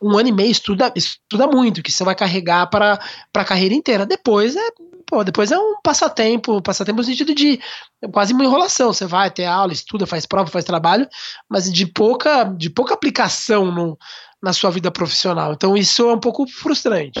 um ano e meio estuda, estuda muito, que você vai carregar para a carreira inteira. Depois é, pô, depois é um passatempo, passatempo no sentido de quase uma enrolação. Você vai ter aula, estuda, faz prova, faz trabalho, mas de pouca, de pouca aplicação no, na sua vida profissional. Então isso é um pouco frustrante.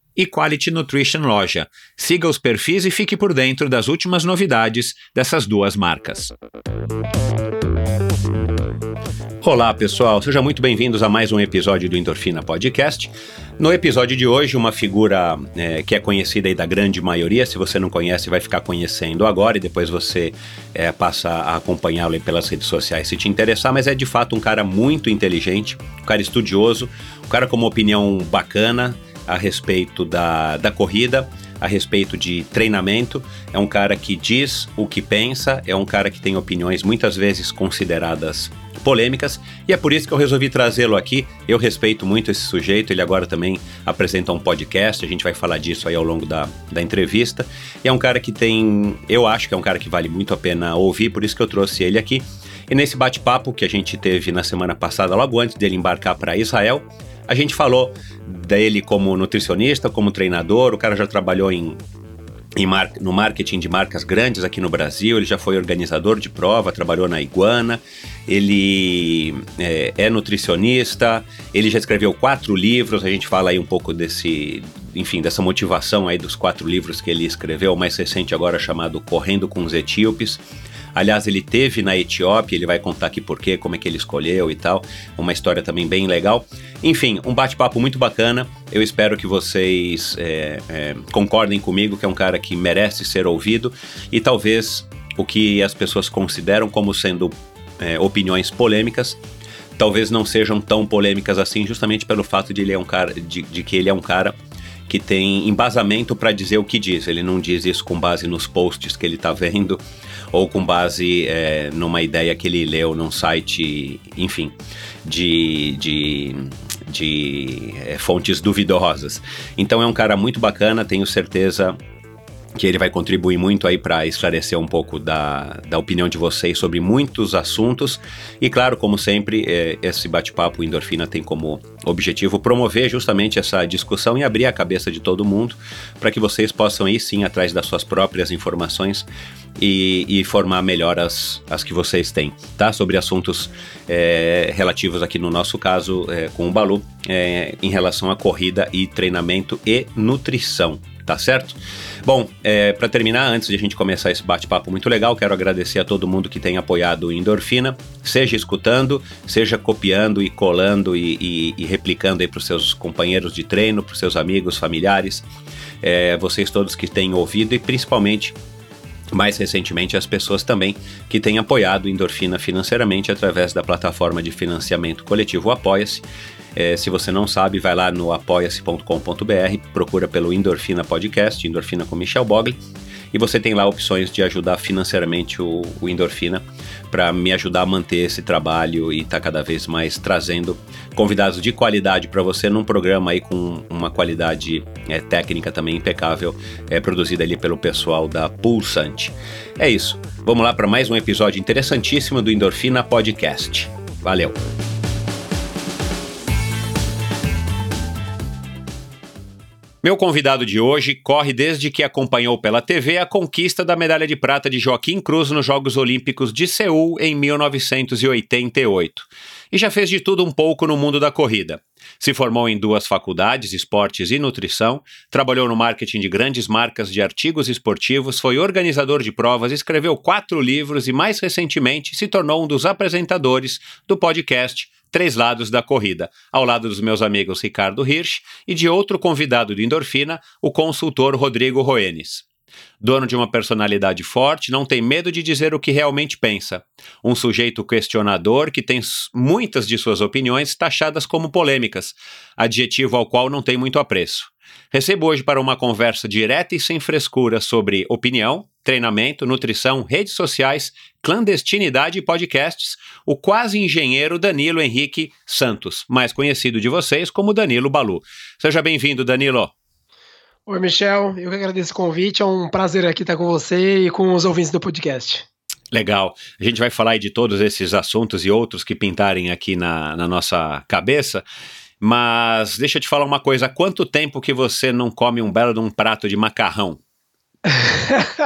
e Quality Nutrition Loja. Siga os perfis e fique por dentro das últimas novidades dessas duas marcas. Olá pessoal, sejam muito bem-vindos a mais um episódio do Endorfina Podcast. No episódio de hoje, uma figura é, que é conhecida aí da grande maioria, se você não conhece, vai ficar conhecendo agora e depois você é, passa a acompanhá-lo pelas redes sociais se te interessar, mas é de fato um cara muito inteligente, um cara estudioso, um cara com uma opinião bacana, a respeito da, da corrida, a respeito de treinamento. É um cara que diz o que pensa, é um cara que tem opiniões muitas vezes consideradas polêmicas, e é por isso que eu resolvi trazê-lo aqui. Eu respeito muito esse sujeito, ele agora também apresenta um podcast, a gente vai falar disso aí ao longo da, da entrevista. E é um cara que tem, eu acho que é um cara que vale muito a pena ouvir, por isso que eu trouxe ele aqui. E nesse bate-papo que a gente teve na semana passada, logo antes dele embarcar para Israel, a gente falou dele como nutricionista, como treinador, o cara já trabalhou em, no marketing de marcas grandes aqui no Brasil, ele já foi organizador de prova, trabalhou na Iguana, ele é, é, nutricionista, ele já escreveu quatro livros, a gente fala aí um pouco desse, enfim, dessa motivação aí dos quatro livros que ele escreveu, o mais recente agora chamado Correndo com os Etíopes. Aliás, ele teve na Etiópia, ele vai contar aqui porquê, como é que ele escolheu e tal. Uma história também bem legal. Enfim, um bate-papo muito bacana. Eu espero que vocês é, é, concordem comigo, que é um cara que merece ser ouvido e talvez o que as pessoas consideram como sendo é, opiniões polêmicas talvez não sejam tão polêmicas assim, justamente pelo fato de ele é um cara, de, de que ele é um cara que tem embasamento para dizer o que diz. Ele não diz isso com base nos posts que ele está vendo ou com base é, numa ideia que ele leu num site, enfim, de, de, de é, fontes duvidosas. Então é um cara muito bacana, tenho certeza que ele vai contribuir muito aí para esclarecer um pouco da, da opinião de vocês sobre muitos assuntos. E claro, como sempre, é, esse bate-papo Endorfina tem como objetivo promover justamente essa discussão e abrir a cabeça de todo mundo para que vocês possam ir sim atrás das suas próprias informações e, e formar melhor as, as que vocês têm, tá? Sobre assuntos é, relativos aqui no nosso caso é, com o Balu, é, em relação a corrida e treinamento e nutrição, tá certo? Bom, é, para terminar, antes de a gente começar esse bate-papo muito legal, quero agradecer a todo mundo que tem apoiado o Endorfina, seja escutando, seja copiando e colando e, e, e replicando aí para os seus companheiros de treino, para os seus amigos, familiares, é, vocês todos que têm ouvido e principalmente mais recentemente as pessoas também que têm apoiado Endorfina financeiramente através da plataforma de financiamento coletivo Apoia-se. É, se você não sabe, vai lá no apoia-se.com.br, procura pelo Endorfina Podcast, Endorfina com Michel Bogli, e você tem lá opções de ajudar financeiramente o, o Endorfina para me ajudar a manter esse trabalho e estar tá cada vez mais trazendo convidados de qualidade para você num programa aí com uma qualidade é, técnica também impecável, é produzida ali pelo pessoal da Pulsante. É isso. Vamos lá para mais um episódio interessantíssimo do Endorfina Podcast. Valeu. Meu convidado de hoje corre desde que acompanhou pela TV a conquista da medalha de prata de Joaquim Cruz nos Jogos Olímpicos de Seul em 1988. E já fez de tudo um pouco no mundo da corrida. Se formou em duas faculdades, esportes e nutrição, trabalhou no marketing de grandes marcas de artigos esportivos, foi organizador de provas, escreveu quatro livros e, mais recentemente, se tornou um dos apresentadores do podcast Três Lados da Corrida, ao lado dos meus amigos Ricardo Hirsch e de outro convidado de Endorfina, o consultor Rodrigo Roenes. Dono de uma personalidade forte, não tem medo de dizer o que realmente pensa. Um sujeito questionador que tem muitas de suas opiniões taxadas como polêmicas, adjetivo ao qual não tem muito apreço. Recebo hoje para uma conversa direta e sem frescura sobre opinião, treinamento, nutrição, redes sociais, clandestinidade e podcasts, o quase engenheiro Danilo Henrique Santos, mais conhecido de vocês como Danilo Balu. Seja bem-vindo, Danilo. Oi, Michel. Eu que agradeço o convite. É um prazer aqui estar com você e com os ouvintes do podcast. Legal. A gente vai falar de todos esses assuntos e outros que pintarem aqui na, na nossa cabeça. Mas deixa eu te falar uma coisa. Há quanto tempo que você não come um belo de um prato de macarrão?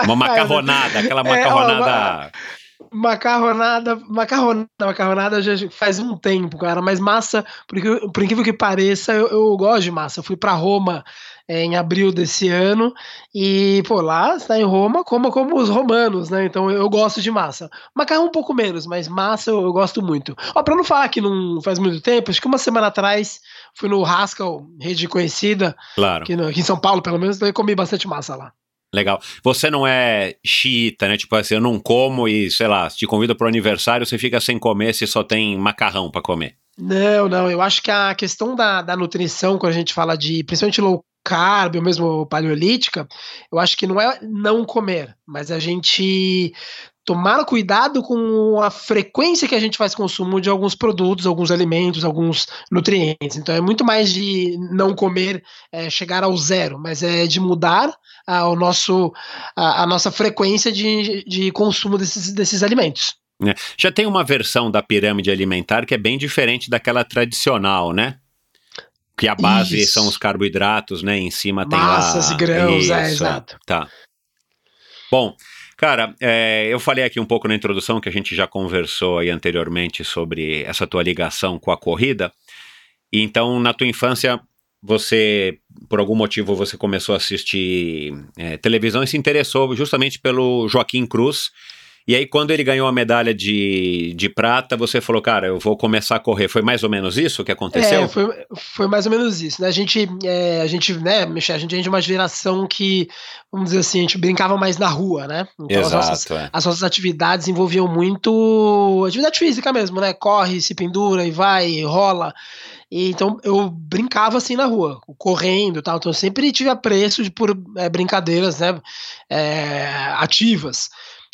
Uma macarronada, aquela é, macarronada. É, Macarronada, macarronada, macarronada já faz um tempo, cara, mas massa, por, por incrível que pareça, eu, eu, gosto de massa. Eu fui para Roma é, em abril desse ano e, pô, lá está em Roma, coma como os romanos, né? Então eu, eu gosto de massa. Macarrão um pouco menos, mas massa eu, eu gosto muito. Ó, pra não falar que não faz muito tempo, acho que uma semana atrás fui no Haskell, rede conhecida, claro. aqui, no, aqui em São Paulo, pelo menos, então eu comi bastante massa lá. Legal. Você não é xiita, né? Tipo assim, eu não como e, sei lá, te convida para o aniversário, você fica sem comer se só tem macarrão para comer. Não, não. Eu acho que a questão da, da nutrição, quando a gente fala de principalmente low carb ou mesmo paleolítica, eu acho que não é não comer, mas a gente tomar cuidado com a frequência que a gente faz consumo de alguns produtos, alguns alimentos, alguns nutrientes. Então é muito mais de não comer, é, chegar ao zero, mas é de mudar a, o nosso, a, a nossa frequência de, de consumo desses, desses alimentos. É. Já tem uma versão da pirâmide alimentar que é bem diferente daquela tradicional, né? Que a base Isso. são os carboidratos, né? Em cima tem Massas lá... e grãos, é, Isso, é, exato. Tá. Bom, Cara, é, eu falei aqui um pouco na introdução que a gente já conversou aí anteriormente sobre essa tua ligação com a corrida. Então, na tua infância, você, por algum motivo, você começou a assistir é, televisão e se interessou justamente pelo Joaquim Cruz E aí, quando ele ganhou a medalha de, de prata, você falou, cara, eu vou começar a correr. Foi mais ou menos isso que aconteceu? É, foi, foi mais ou menos isso. Né? A gente, é, a gente, né, Michel, a gente é de uma geração que, vamos dizer assim, a gente brincava mais na rua, né? Então Exato, as, nossas, é. as nossas atividades envolviam muito atividade física mesmo, né? Corre, se pendura e vai, rola. E, então eu brincava assim na rua, correndo e tal. Então eu sempre tive apreço de, por é, brincadeiras né, é, ativas.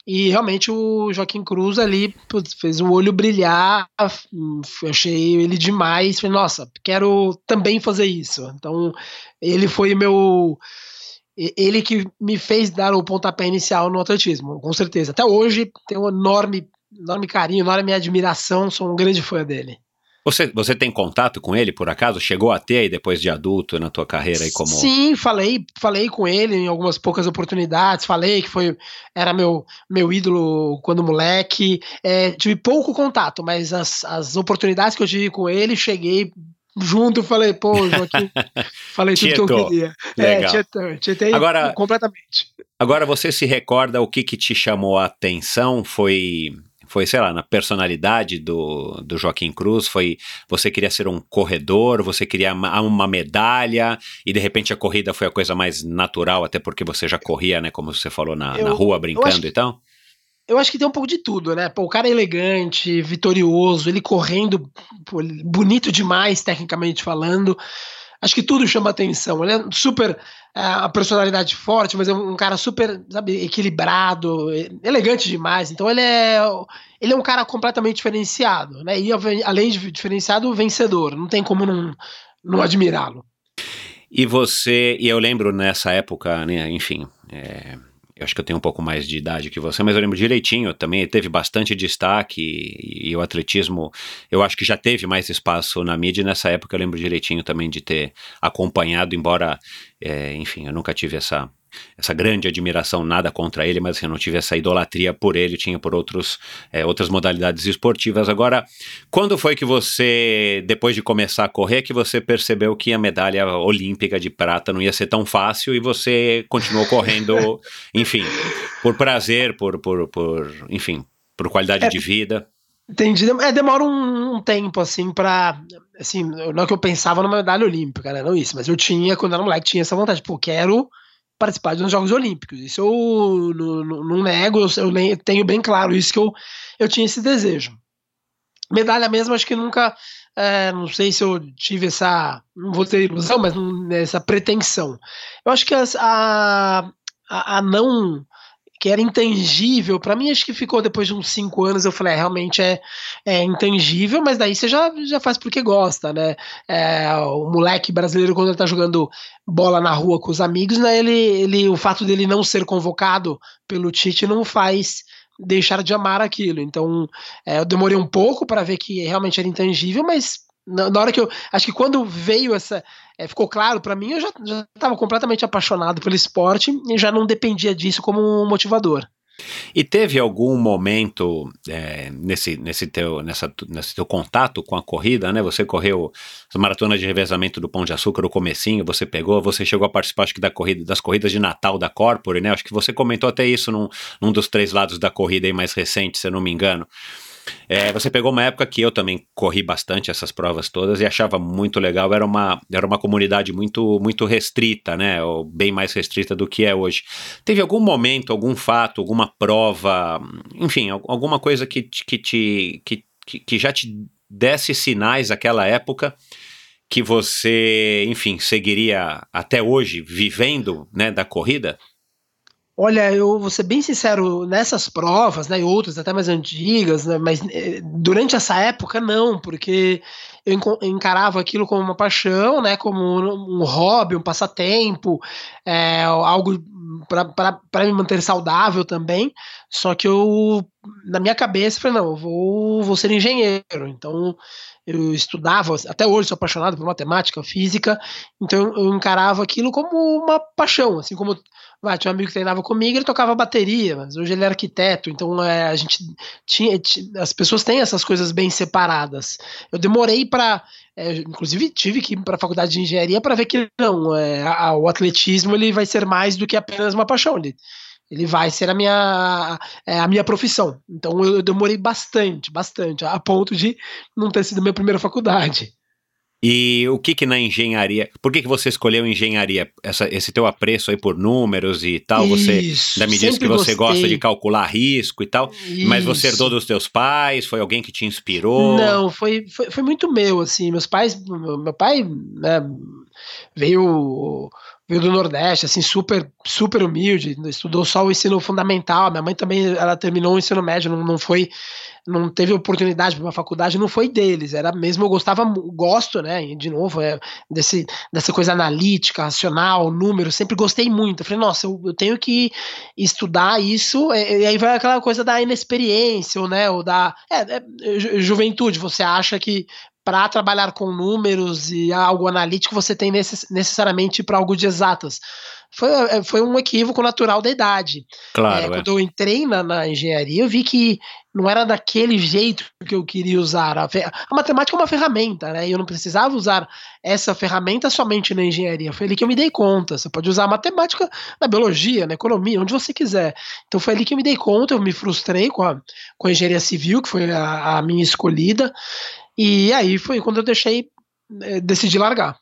E realmente o Joaquim Cruz ali putz, fez o olho brilhar. Eu achei ele demais. Falei, nossa, quero também fazer isso. Então ele foi meu. Ele que me fez dar o pontapé inicial no atletismo, com certeza. Até hoje tenho um enorme, enorme carinho, enorme admiração, sou um grande fã dele. Você, você tem contato com ele, por acaso? Chegou a ter aí depois de adulto na tua carreira aí como. Sim, falei, falei com ele em algumas poucas oportunidades, falei que foi era meu, meu ídolo quando moleque. É, tive pouco contato, mas as, as oportunidades que eu tive com ele, cheguei junto, falei, pô, Joaquim, falei tudo que eu queria. Legal. É, tietei agora, completamente. Agora, você se recorda o que, que te chamou a atenção? Foi foi, sei lá, na personalidade do, do Joaquim Cruz? Foi você queria ser um corredor, você queria uma, uma, medalha e de repente a corrida foi a coisa mais natural, até porque você já corria, né, como você falou, na, eu, na rua brincando e tal? Eu acho que tem um pouco de tudo, né? Pô, o cara é elegante, vitorioso, ele correndo pô, bonito demais, tecnicamente falando. Acho que tudo chama atenção. Ele é super. É, a personalidade forte, mas é um cara super, sabe, equilibrado, elegante demais. Então ele é. Ele é um cara completamente diferenciado, né? E além de diferenciado, vencedor. Não tem como não, não admirá-lo. E você. E eu lembro nessa época, né, enfim. É, eu acho que eu tenho um pouco mais de idade que você, mas eu lembro direitinho também, teve bastante destaque e, e, o atletismo, eu acho que já teve mais espaço na mídia, e nessa época eu lembro direitinho também de ter acompanhado, embora, é, enfim, eu nunca tive essa, essa grande admiração, nada contra ele, mas assim, eu não tive essa idolatria por ele, tinha por outros, é, outras modalidades esportivas. Agora, quando foi que você, depois de começar a correr, que você percebeu que a medalha olímpica de prata não ia ser tão fácil e você continuou correndo, enfim, por prazer, por, por, por enfim, por qualidade é, de vida? Entendi. É, demora um, um, tempo, assim, pra. Assim, não é que eu pensava numa medalha olímpica, né? Não isso, mas eu tinha, quando era moleque, tinha essa vontade. Pô, quero participar dos Jogos Olímpicos. Isso eu não, não nego, eu, eu, tenho bem claro isso que eu, eu tinha esse desejo. Medalha mesmo, acho que nunca. É, não sei se eu tive essa. Não vou ter ilusão, mas essa pretensão. Eu acho que a, a, a não que era intangível, para mim acho que ficou depois de uns cinco anos, eu falei, é, realmente é, é intangível, mas daí você já, já faz porque gosta, né? É, o moleque brasileiro, quando ele tá jogando bola na rua com os amigos, né, ele, ele, o fato dele não ser convocado pelo Tite não faz deixar de amar aquilo. Então, é, eu demorei um pouco para ver que realmente era intangível, mas na, na, hora que eu. Acho que quando veio essa. É, ficou claro para mim, eu já estava completamente apaixonado pelo esporte e já não dependia disso como um motivador. E teve algum momento é, nesse, nesse, teu, nessa, nesse teu contato com a corrida, né? Você correu as maratonas de revezamento do Pão de Açúcar, o comecinho, você pegou, você chegou a participar, acho que da corrida, das corridas de Natal da Corpore, né? Acho que você comentou até isso num, num dos três lados da corrida aí mais recente, se eu não me engano. É, você pegou uma época que eu também corri bastante essas provas todas e achava muito legal. Era uma, era uma comunidade muito, muito restrita, né? Ou bem mais restrita do que é hoje. Teve algum momento, algum fato, alguma prova, enfim, alguma coisa que, que, te, que, que já te desse sinais naquela época que você, enfim, seguiria até hoje vivendo né, da corrida? Olha, eu vou ser bem sincero, nessas provas, né, e outras até mais antigas, né, mas eh, durante essa época não, porque eu encarava aquilo como uma paixão, né, como um hobby, um passatempo, é, algo para me manter saudável também. Só que eu, na minha cabeça, falei: não, eu vou, vou ser engenheiro. Então eu estudava, até hoje sou apaixonado por matemática, física, então eu encarava aquilo como uma paixão, assim como vai, tinha um amigo que treinava comigo, ele tocava bateria, mas hoje ele é arquiteto, então é, a gente tinha, as pessoas têm essas coisas bem separadas. Eu demorei para, é, inclusive tive que ir para a faculdade de engenharia para ver que não, é, a, o atletismo ele vai ser mais do que apenas uma paixão, ele ele vai ser a minha, é, a minha profissão. Então eu demorei bastante, bastante, a ponto de não ter sido minha primeira faculdade. E o que que na engenharia, por que que você escolheu engenharia? Essa, esse teu apreço aí por números e tal, você Isso, ainda me disse que você gosta gostei. de calcular risco e tal, mas você Isso. herdou dos teus pais, foi alguém que te inspirou? Não, foi, foi, foi muito meu, assim, meus pais, meu, meu pai, né, veio, veio do Nordeste, assim, super, super humilde, estudou só o ensino fundamental, minha mãe também, ela terminou o ensino médio, não, não foi, não teve oportunidade para uma faculdade, não foi deles, era mesmo, eu gostava, gosto, né, de novo, é, desse, dessa coisa analítica, racional, número, sempre gostei muito, eu falei, nossa, eu, eu tenho que estudar isso, e, e aí vai aquela coisa da inexperiência, ou, né, ou da, é, é, ju- juventude, você acha que para trabalhar com números e algo analítico você tem necess- necessariamente para algo de exatas. Foi, é, foi um equívoco natural da idade. É, Claro, é. quando eu entrei na, na engenharia, eu vi que não era daquele jeito que eu queria usar. A, a matemática é uma ferramenta, né? E eu não precisava usar essa ferramenta somente na engenharia. Foi ali que eu me dei conta. Você pode usar a matemática na biologia, na economia, onde você quiser. Então foi ali que eu me dei conta, eu me frustrei com a, com a engenharia civil, que foi a, a minha escolhida. E aí foi quando eu deixei, eh, decidi largar.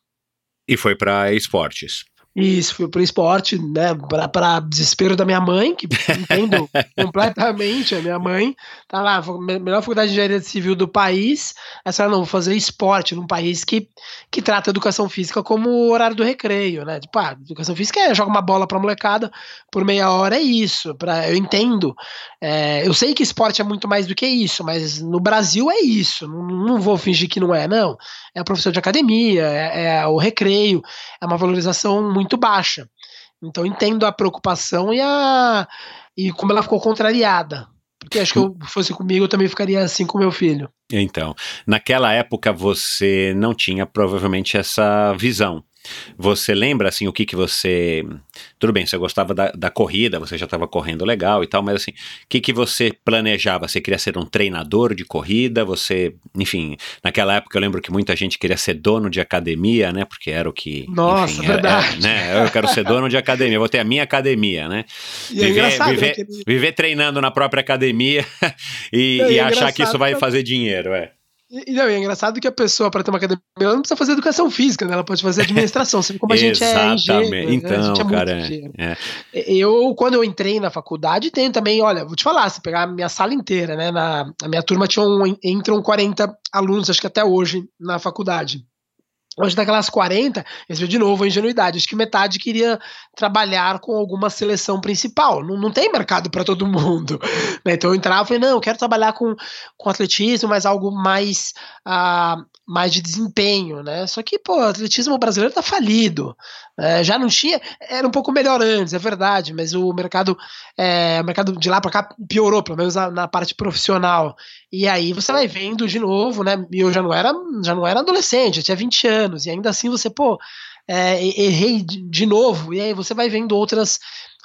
E foi para esportes. Isso, fui pro esporte, né, pra, pra desespero da minha mãe, que entendo completamente a minha mãe, tá lá, melhor faculdade de engenharia civil do país, essa não, vou fazer esporte num país que, que trata a educação física como o horário do recreio, né, tipo, ah, educação física é joga uma bola pra molecada por meia hora, é isso, pra, eu entendo, é, eu sei que esporte é muito mais do que isso, mas no Brasil é isso, não, não vou fingir que não é, não, é a professor de academia, é, é o recreio, é uma valorização muito baixa. Então entendo a preocupação e a e como ela ficou contrariada. Porque acho que eu fosse comigo, eu também ficaria assim com meu filho. Então, naquela época você não tinha provavelmente essa visão. Você lembra assim o que que você. Tudo bem, você gostava da, da corrida, você já estava correndo legal e tal, mas assim, o que que você planejava? Você queria ser um treinador de corrida? Você, enfim, naquela época eu lembro que muita gente queria ser dono de academia, né? Porque era o que. Nossa, enfim, era- verdade. era, né? Eu quero ser dono de academia, eu vou ter a minha academia, né? E é Viver- né, viver- Viver treinando na própria academia e, Não, e é achar que isso vai fazer dinheiro, é. E, não, é engraçado que a pessoa, para ter uma academia, ela não precisa fazer educação física, né? Ela pode fazer administração. Você vê como a gente é engenheiro, né? Então, a gente é cara, é. Eu, quando eu entrei na faculdade, tenho também, olha, vou te falar, se pegar a minha sala inteira, né? Na, a minha turma tinha um, entram 40 alunos, acho que até hoje, na faculdade. Hoje, daquelas 40, esse de novo a ingenuidade. Acho que metade queria trabalhar com alguma seleção principal. Não, não tem mercado para todo mundo. né? Então eu entrava e falei, não, eu quero trabalhar com, com atletismo, mas algo mais, ah, mais de desempenho, né? Só que, pô, o atletismo brasileiro tá falido. né? já não tinha. Era um pouco melhor antes, é verdade, mas o mercado, é, o mercado de lá para cá piorou, pelo menos na, na parte profissional. E aí você vai vendo de novo, né? E eu já não era, já não era adolescente, eu tinha 20 anos, e ainda assim você, pô, é, errei de novo, e aí você vai vendo outras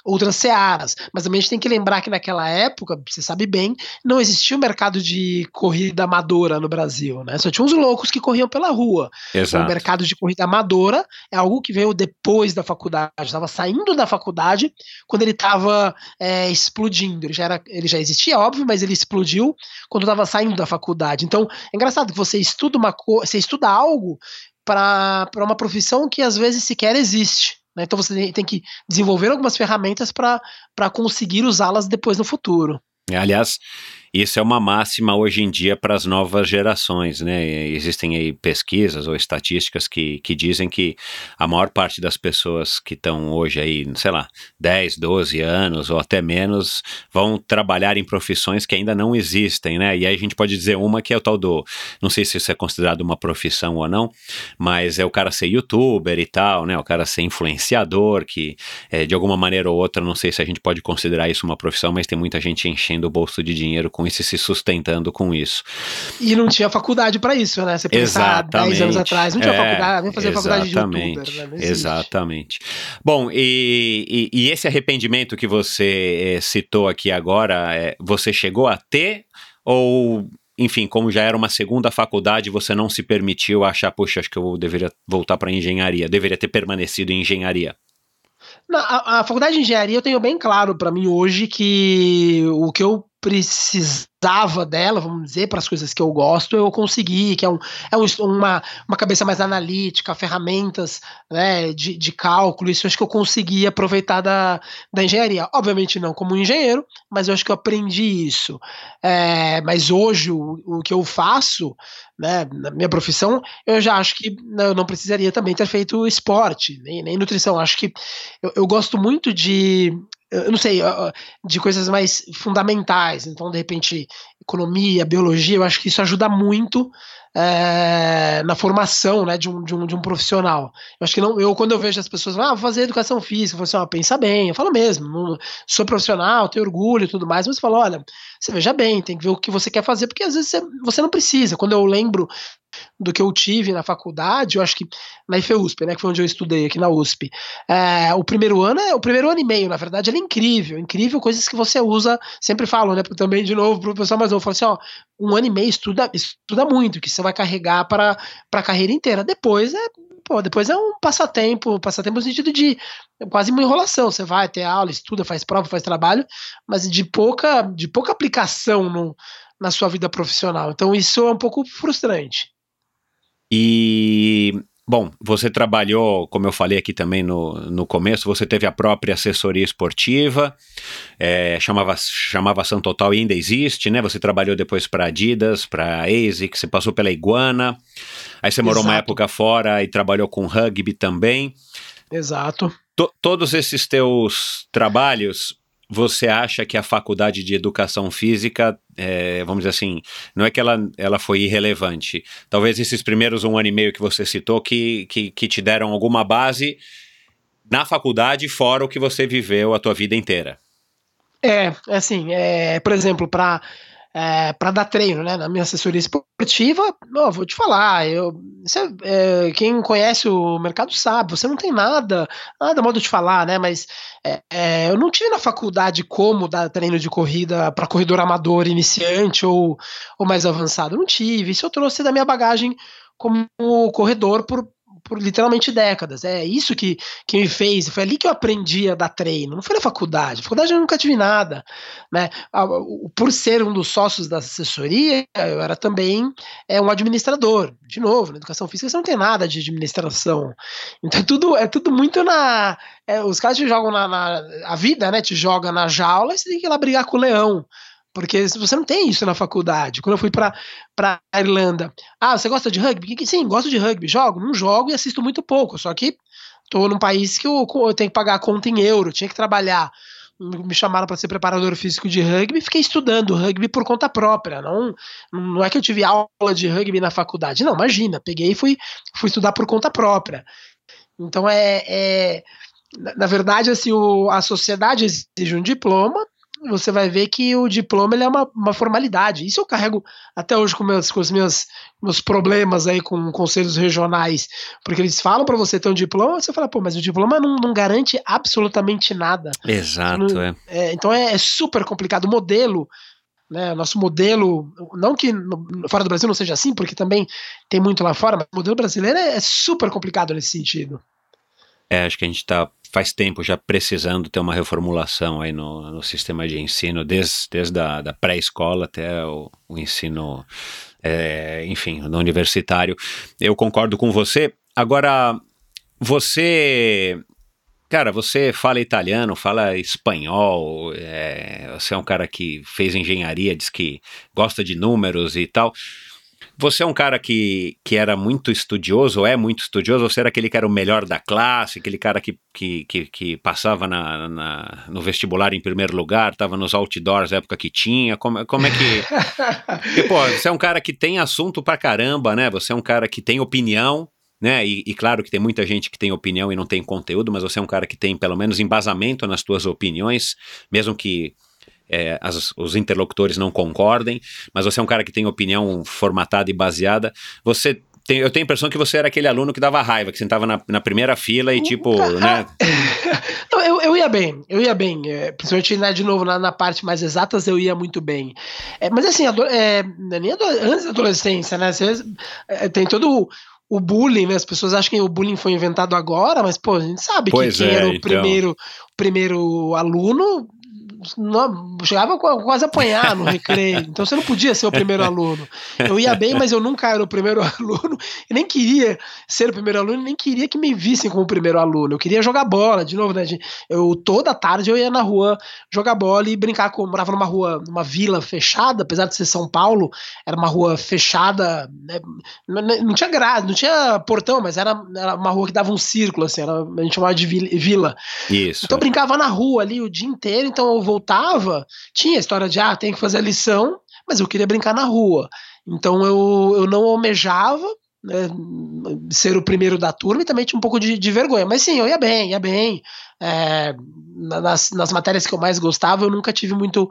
outras searas. Mas também a gente tem que lembrar que naquela época, você sabe bem, não existia o mercado de corrida amadora no Brasil, né? Só tinha uns loucos que corriam pela rua. O Exato. mercado de corrida amadora é algo que veio depois da faculdade. Estava saindo da faculdade quando ele estava explodindo. Ele já, era, ele já existia, óbvio, mas ele explodiu quando estava saindo da faculdade. Então, é engraçado que você estuda uma co você estuda algo para uma profissão que às vezes sequer existe. Né? Então você tem- que desenvolver algumas ferramentas para conseguir usá-las depois no futuro. Aliás, isso é uma máxima hoje em dia para as novas gerações, né? Existem aí pesquisas ou estatísticas que, que dizem que a maior parte das pessoas que estão hoje aí, sei lá, 10, 12 anos ou até menos, vão trabalhar em profissões que ainda não existem, né? E aí a gente pode dizer uma que é o tal do, não sei se isso é considerado uma profissão ou não, mas é o cara ser youtuber e tal, né? O cara ser influenciador, que é, de alguma maneira ou outra, não sei se a gente pode considerar isso uma profissão, mas tem muita gente enchendo o bolso de dinheiro com isso e se sustentando com isso. E não tinha faculdade para isso, né? Você pensar 10 anos atrás, não tinha É, faculdade, vem fazer faculdade de exatamente, youtuber, né? Exatamente. Bom, e, e- e esse arrependimento que você eh, citou aqui agora, eh, você chegou a ter ou enfim, como já era uma segunda faculdade, você não se permitiu achar, puxa, acho que eu deveria voltar para engenharia, deveria ter permanecido em engenharia. Na, a, a faculdade de engenharia eu tenho bem claro para mim hoje que o que eu precisava dela, vamos dizer, para as coisas que eu gosto, eu consegui, que é, um, é um, uma, uma cabeça mais analítica, ferramentas né, de, de cálculo, isso eu acho que eu consegui aproveitar da, da engenharia. Obviamente não como engenheiro, mas eu acho que eu aprendi isso. É, mas hoje o, o que eu faço, né, na minha profissão, eu já acho que eu não precisaria também ter feito esporte, nem, nem nutrição. Acho que eu, eu gosto muito de eu não sei, de coisas mais fundamentais. Então, de repente, economia, biologia, eu acho que isso ajuda muito é, na formação né, de, um, de, um, de um profissional. Eu acho que não, eu, quando eu vejo as pessoas, ah, vou fazer educação física, eu falo assim, ah, pensa bem, eu falo mesmo, não, sou profissional, tenho orgulho e tudo mais, mas você fala, olha, você veja bem, tem que ver o que você quer fazer, porque às vezes você, você não precisa. Quando eu lembro do que eu tive na faculdade, eu acho que na IFEUSP, né, que foi onde eu estudei aqui na USP. É, o primeiro ano é o primeiro ano e meio, na verdade, ele é incrível, incrível coisas que você usa, sempre falo, né, também de novo pro pessoal mais novo, falo assim, ó, um ano e meio estuda, estuda muito, que você vai carregar para a carreira inteira. Depois é pô, depois é um passatempo, passatempo no sentido de quase uma enrolação. Você vai ter aula, estuda, faz prova, faz trabalho, mas de pouca, de pouca aplicação no, na sua vida profissional. Então isso é um pouco frustrante. E Bom, você trabalhou, como eu falei aqui também no, no começo, você teve a própria assessoria esportiva, é, chamava, chamava São Total e ainda existe, né? Você trabalhou depois para Adidas, para ASICS, você passou pela Iguana, aí você morou Exato. uma época fora e trabalhou com rugby também. Exato. To, todos esses teus trabalhos você acha que a faculdade de educação física, é, vamos dizer assim, não é que ela, ela foi irrelevante. Talvez esses primeiros um ano e meio que você citou que, que, que te deram alguma base na faculdade, fora o que você viveu a tua vida inteira. É, assim, é, por exemplo, para é, para dar treino, né? Na minha assessoria esportiva, ó, vou te falar, eu, você, é, quem conhece o mercado sabe, você não tem nada, nada modo de falar, né? Mas é, é eu não tive na faculdade como dar treino de corrida para corredor amador iniciante ou, ou mais avançado. Não tive. Isso eu trouxe da minha bagagem como corredor por, por literalmente décadas. É isso que, que me fez, foi ali que eu aprendi a dar treino, não foi na faculdade. Na faculdade eu nunca tive nada. Né? Por ser um dos sócios da assessoria, eu era também é, um administrador. De novo, na educação física você não tem nada de administração. Então é tudo, é tudo muito na. É, os caras te jogam na, na. A vida, né? Te joga na jaula e você tem que ir lá brigar com o leão. Porque você não tem isso na faculdade. Quando eu fui para para Irlanda, ah, você gosta de rugby? Sim, gosto de rugby. Jogo? Não jogo e assisto muito pouco. Só que estou num país que eu, eu, tenho que pagar a conta em euro, tinha que trabalhar. Me chamaram para ser preparador físico de rugby fiquei estudando rugby por conta própria. Não, não é que eu tive aula de rugby na faculdade. Não, imagina. Peguei e fui, fui estudar por conta própria. Então é, é na verdade, assim, o, a sociedade exige um diploma, você vai ver que o diploma ele é uma, uma formalidade. Isso eu carrego até hoje com, meus, com os meus, meus problemas aí com conselhos regionais, porque eles falam para você ter um diploma, você fala, pô, mas o diploma não, não garante absolutamente nada. Exato, não, é. é. Então é, é, super complicado. O modelo, né, nosso modelo, não que fora do Brasil não seja assim, porque também tem muito lá fora, mas o modelo brasileiro é, é super complicado nesse sentido. É, acho que a gente está faz tempo já precisando ter uma reformulação aí no, no sistema de ensino, desde, desde a da pré-escola até o, o ensino, é, enfim, no universitário. Eu concordo com você. Agora, você Cara, você fala italiano, fala espanhol, é, você é um cara que fez engenharia, diz que gosta de números e tal. Você é um cara que, que era muito estudioso, ou é muito estudioso, ou você era aquele que era o melhor da classe, aquele cara que, que, que, que passava na, na, no vestibular em primeiro lugar, estava nos outdoors na época que tinha, como, como é que... e, pô, você é um cara que tem assunto pra caramba, né? Você é um cara que tem opinião, né? E, e, claro que tem muita gente que tem opinião e não tem conteúdo, mas você é um cara que tem pelo menos embasamento nas tuas opiniões, mesmo que é, as, os interlocutores não concordem, mas você é um cara que tem opinião formatada e baseada. Você tem, eu tenho a impressão que você era aquele aluno que dava raiva, que sentava na, na primeira fila e tipo, né? Não, eu, eu ia bem, eu ia bem. É, principalmente, né, de novo, na, na, parte mais exatas, eu ia muito bem. É, mas assim, é, nem antes da adolescência, né? Você, é, tem todo o bullying, né? As pessoas acham que o bullying foi inventado agora, mas, pô, a gente sabe Pois que quem é, era o então. primeiro, o primeiro aluno não, chegava quase a apanhar no recreio. Então você não podia ser o primeiro aluno. Eu ia bem, mas eu nunca era o primeiro aluno e nem queria ser o primeiro aluno, nem queria que me vissem como o primeiro aluno. Eu queria jogar bola, de novo, né? Eu toda tarde eu ia na rua jogar bola e brincar com. Eu morava numa rua, numa vila fechada, apesar de ser São Paulo, era uma rua fechada, né? não, tinha grade, não tinha portão, mas era, era uma rua que dava um círculo, assim, era, a gente chamava de vil- vila. Isso. Então eu brincava na rua ali o dia inteiro, então eu voltava, tinha a história de, ah, tem que fazer a lição, mas eu queria brincar na rua. Então eu, eu não almejava né, ser o primeiro da turma e também tinha um pouco de, de vergonha. Mas sim, eu ia bem, ia bem. É, na- nas, nas matérias que eu mais gostava, eu nunca tive muito,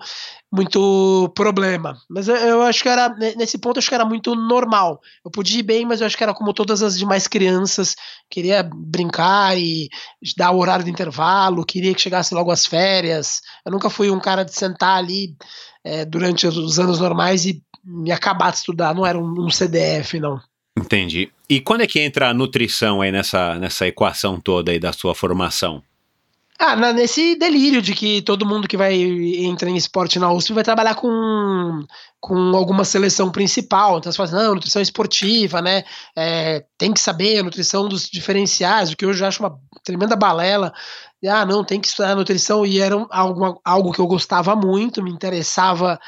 muito problema. Mas eu, eu acho que era, ne- nesse ponto, eu acho que era muito normal. Eu podia ir bem, mas eu acho que era como todas as demais crianças, queria brincar e dar o horário do intervalo, queria que chegasse logo as férias. Eu nunca fui um cara de sentar ali é, durante os anos normais e me acabar de estudar, não era um, um CDF, não. Entendi. E quando é que entra a nutrição aí nessa, nessa equação toda aí da sua formação? Ah, na- nesse delírio de que todo mundo que vai entra em esporte na USP vai trabalhar com, com alguma seleção principal. Então você fala assim, não, nutrição esportiva, né? É, tem que saber a nutrição dos diferenciais, o que eu já acho uma tremenda balela. Ah, não, tem que estudar nutrição, e era algo, algo que eu gostava muito, me interessava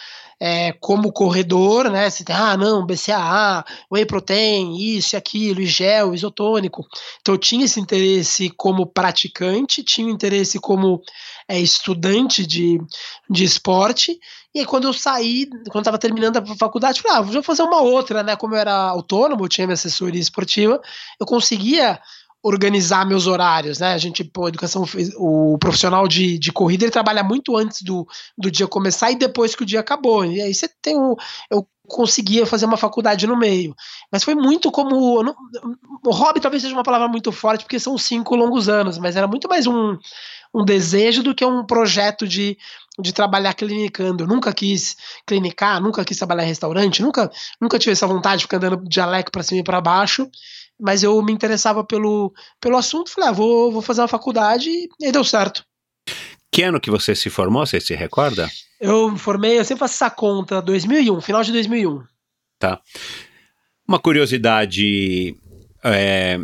é, como corredor, né? Você tem, ah, não, BCAA, whey protein, isso e aquilo, e gel, isotônico. Então eu tinha esse interesse como praticante, tinha interesse como é, estudante de, de esporte, e aí quando eu saí, quando estava terminando a faculdade, falei, ah, vou fazer uma outra, né? Como eu era autônomo, eu tinha minha assessoria esportiva, eu conseguia organizar meus horários, né? A gente, pô, educação, o profissional de, de corrida, ele trabalha muito antes do, do dia começar e depois que o dia acabou. E aí você tem o. Eu conseguia fazer uma faculdade no meio. Mas foi muito como. não- O hobby talvez seja uma palavra muito forte, porque são cinco longos anos, mas era muito mais um, um desejo do que um projeto de, de trabalhar clinicando. Eu nunca quis clinicar, nunca quis trabalhar em restaurante, nunca, nunca tive essa vontade de ficar andando de para cima e para baixo. Mas eu me interessava pelo, pelo assunto, falei, ah, vou, vou fazer uma faculdade e deu certo. Que ano que você se formou, você se recorda? Eu me formei, eu sempre faço essa conta, 2001, final de 2001. Uma curiosidade, é,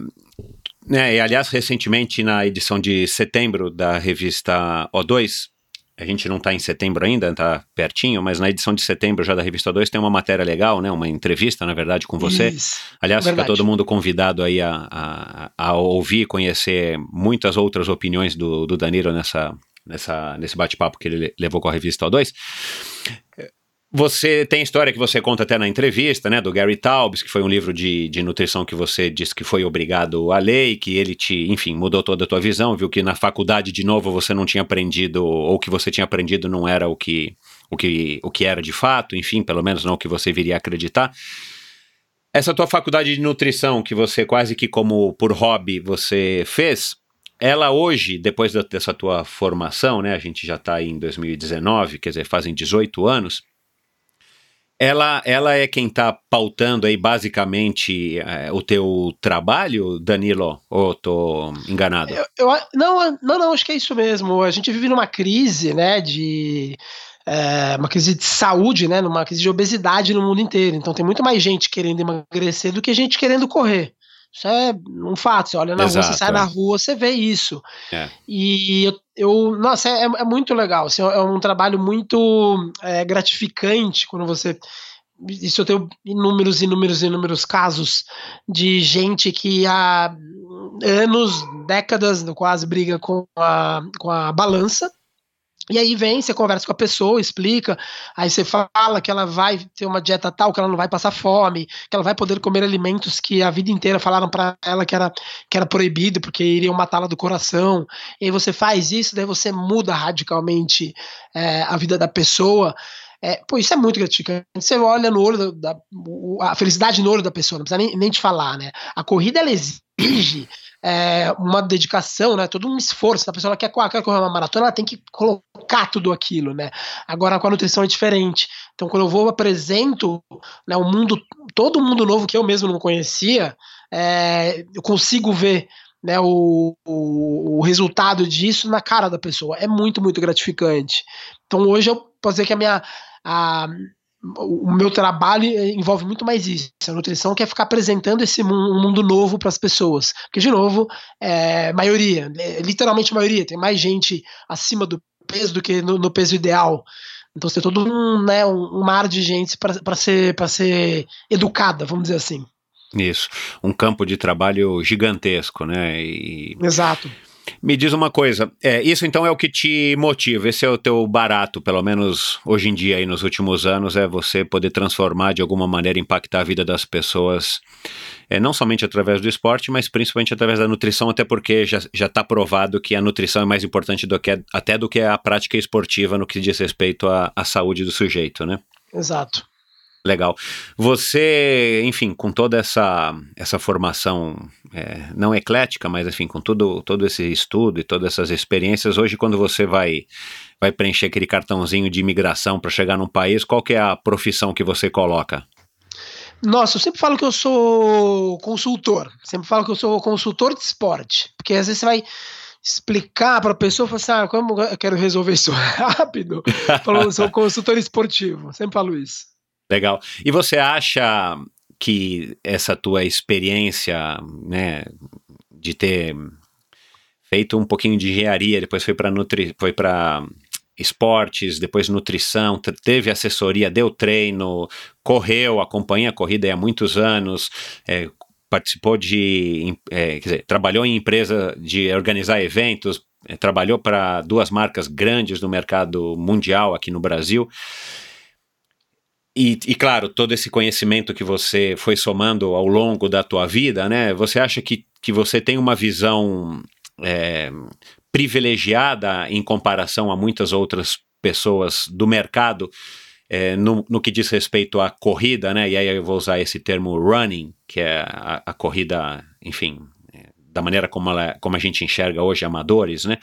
né, e aliás, recentemente na edição de setembro da revista O2, a gente não está em setembro ainda, está pertinho, mas na edição de setembro já da revista O2 tem uma matéria legal, né, uma entrevista, na verdade, com você. Isso. Aliás, Verdade. fica todo mundo convidado aí a, a, a ouvir e conhecer muitas outras opiniões do, do Danilo nessa, nessa, nesse bate-papo que ele le- levou com a revista O2. Você tem história que você conta até na entrevista, né, do Gary Taubes, que foi um livro de, de nutrição que você disse que foi obrigado a ler e que ele te, enfim, mudou toda a tua visão, viu que na faculdade, de novo, você não tinha aprendido, ou que você tinha aprendido não era o que, o que, o que era de fato, enfim, pelo menos não o que você viria a acreditar. Essa tua faculdade de nutrição, que você quase que como por hobby você fez, ela hoje, depois dessa tua formação, né, a gente já está em 2019, quer dizer, fazem 18 anos, ela, ela é quem está pautando aí basicamente eh, o teu trabalho, Danilo? Ou tô enganado? Eu, eu não, não, não, acho que é isso mesmo. A gente vive numa crise, né, de é, uma crise de saúde, né, numa crise de obesidade no mundo inteiro. Então tem muito mais gente querendo emagrecer do que gente querendo correr. Isso é um fato. Você olha na rua, Exato, você sai é. na rua, você vê isso. É. E eu, eu- nossa, é, é muito legal. assim, é um trabalho muito é, gratificante quando você. Isso eu tenho inúmeros, inúmeros, inúmeros casos de gente que há anos, décadas, quase briga com a, com a balança. E aí vem, você conversa com a pessoa, explica, aí você fala que ela vai ter uma dieta tal, que ela não vai passar fome, que ela vai poder comer alimentos que a vida inteira falaram para ela que era, que era proibido, porque iriam matá-la do coração. E aí você faz isso, daí você muda radicalmente é, a vida da pessoa. É, pô, isso é muito gratificante. Você olha no olho da, da- a felicidade no olho da pessoa, não precisa nem, nem te falar, né? A corrida ela exige é, uma dedicação, né? Todo um esforço. A pessoa quer, quer correr uma maratona, ela tem que colocar tudo aquilo, né? Agora com a nutrição é diferente. Então, quando eu vou apresento né, um mundo, todo mundo novo que eu mesmo não conhecia, é, eu consigo ver né, o, o, o, resultado disso na cara da pessoa. É muito, muito gratificante. Então hoje eu posso dizer que a minha. A, o meu trabalho envolve muito mais isso. A nutrição quer ficar apresentando esse mundo novo para as pessoas. Porque, de novo, é maioria, é, literalmente maioria, tem mais gente acima do peso do que no, no peso ideal. Então você tem todo um, né, um, um mar de gente para ser, ser educada, vamos dizer assim. Isso, um campo de trabalho gigantesco, né? E... Exato. Me diz uma coisa, é, isso então é o que te motiva, esse é o teu barato, pelo menos hoje em dia e nos últimos anos, é você poder transformar de alguma maneira, impactar a vida das pessoas, é, não somente através do esporte, mas principalmente através da nutrição, até porque já está provado que a nutrição é mais importante do que, até do que a prática esportiva no que diz respeito à, à saúde do sujeito, né? Exato. Legal. Você, enfim, com toda essa, essa formação, é, não eclética, mas enfim, com tudo, todo esse estudo e todas essas experiências, hoje quando você vai, vai preencher aquele cartãozinho de imigração para chegar num país, qual que é a profissão que você coloca? Nossa, eu sempre falo que eu sou consultor. Sempre falo que eu sou consultor de esporte. Porque às vezes você vai explicar para a pessoa, falar assim, ah, como eu quero resolver isso rápido? Falou, sou consultor esportivo. Sempre falo isso. Legal. E você acha que essa tua experiência, né, de ter feito um pouquinho de engenharia, depois foi para nutri, foi para esportes, depois nutrição, teve assessoria, deu treino, correu, acompanha a corrida há muitos anos, é, participou de, é, dizer, trabalhou em empresa de organizar eventos, é, trabalhou para duas marcas grandes no mercado mundial aqui no Brasil. E, e, claro, todo esse conhecimento que você foi somando ao longo da tua vida, né? Você acha que, que você tem uma visão é, privilegiada em comparação a muitas outras pessoas do mercado é, no, no, que diz respeito à corrida, né? E aí eu vou usar esse termo running, que é a, a corrida, enfim, é, da maneira como, ela, como a gente enxerga hoje amadores, né?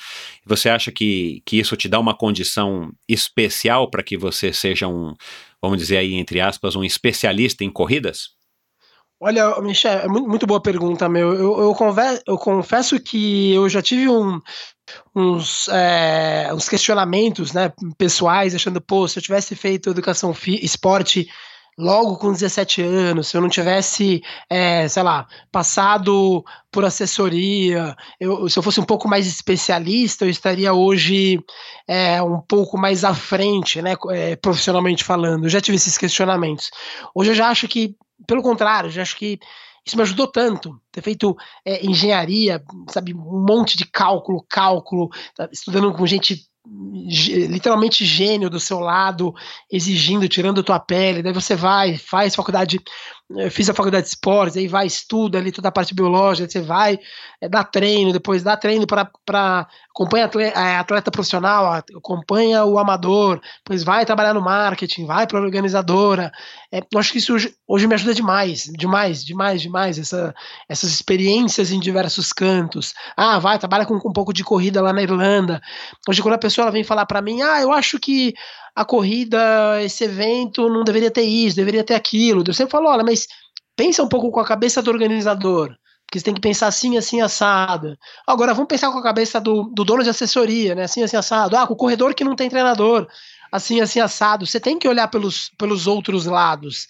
Você acha que, que isso te dá uma condição especial para que você seja um vamos dizer aí, entre aspas, um especialista em corridas? Olha, Michel, é muito boa pergunta, meu. Eu, eu, converso, eu confesso que eu já tive um, uns, é, uns questionamentos né, pessoais, achando, pô, se eu tivesse feito educação esporte logo com 17 anos, se eu não tivesse, é, sei lá, passado por assessoria, eu, se eu fosse um pouco mais especialista, eu estaria hoje é, um pouco mais à frente, né, é, profissionalmente falando. Eu já tive esses questionamentos. Hoje eu já acho que, pelo contrário, eu já acho que isso me ajudou tanto. Ter feito é, engenharia, sabe, um monte de cálculo, cálculo, tá, estudando com gente literalmente gênio do seu lado, exigindo, tirando tua pele, daí você vai, faz faculdade, eh, fiz a faculdade de esportes, aí vai, estuda ali toda a parte biológica, você vai, é, dá treino, depois dá treino para acompanha atleta, é, atleta, profissional, acompanha o amador, depois vai trabalhar no marketing, vai para organizadora. É, eu acho que isso hoje, hoje, me ajuda demais, demais, demais, demais, essa, essas experiências em diversos cantos. Ah, vai, trabalha com, com um pouco de corrida lá na Irlanda. Hoje, quando a pessoa vem falar para mim, ah, eu acho que a corrida, esse evento não deveria ter isso, deveria ter aquilo. Eu sempre falo, olha, mas pensa um pouco com a cabeça do organizador. Porque você tem que pensar assim, assim, assado. Agora, vamos pensar com a cabeça do, do dono de assessoria, né? Assim, assim, assado. Ah, com o corredor que não tem treinador. Assim, assim, assado. Você tem que olhar pelos, pelos outros lados.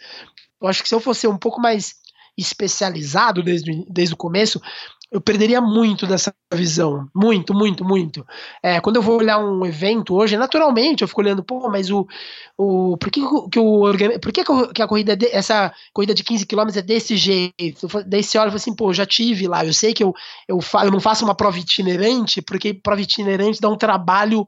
Eu acho que se eu fosse um pouco mais especializado desde, desde o começo, eu perderia muito dessa visão. Muito, muito, muito. É, quando eu vou olhar um evento hoje, naturalmente eu fico olhando, pô, mas o. o por que, que, o, por que, que a corrida, de, essa corrida de 15 km é desse jeito? Daí você olha e fala assim, pô, já tive lá, eu sei que eu, eu, fa, eu não faço uma prova itinerante, porque prova itinerante dá um trabalho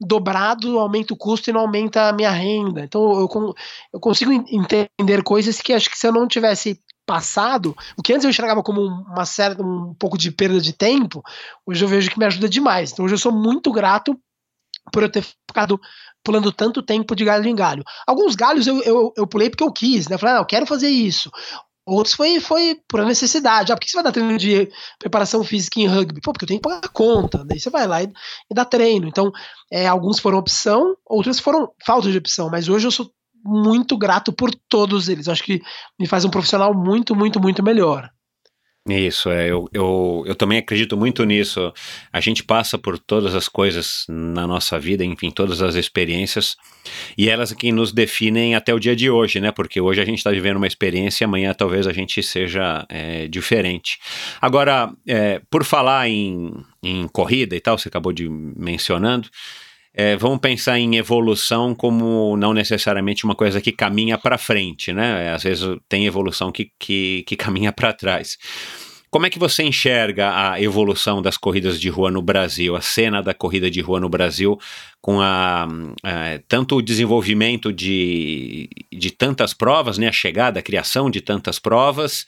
dobrado, aumenta o custo e não aumenta a minha renda. Então eu, eu consigo entender coisas que acho que se eu não tivesse passado, o que antes eu enxergava como uma certa, um pouco de perda de tempo, hoje eu vejo que me ajuda demais. Então hoje eu sou muito grato por eu ter ficado pulando tanto tempo de galho em galho. Alguns galhos eu, eu, eu pulei porque eu quis, né? Eu falei, ah, eu quero fazer isso. Outros foi, foi por necessidade. Ah, por que você vai dar treino de preparação física em rugby? Pô, porque eu tenho que pagar conta. Daí você vai lá e, e dá treino. Então, é, alguns foram opção, outros foram falta de opção. Mas hoje eu sou muito grato por todos eles. Acho que me faz um profissional muito, muito, muito melhor. Isso, é, eu, eu, eu também acredito muito nisso. A gente passa por todas as coisas na nossa vida, enfim, todas as experiências, e elas que nos definem até o dia de hoje, né? Porque hoje a gente está vivendo uma experiência, amanhã talvez a gente seja é, diferente. Agora, é, por falar em, em corrida e tal, você acabou de mencionando, é, vamos pensar em evolução como não necessariamente uma coisa que caminha para frente, né? Às vezes tem evolução que, que, que caminha para trás. Como é que você enxerga a evolução das corridas de rua no Brasil, a cena da corrida de rua no Brasil, com a, a tanto o desenvolvimento de, de tantas provas, né, a chegada, a criação de tantas provas,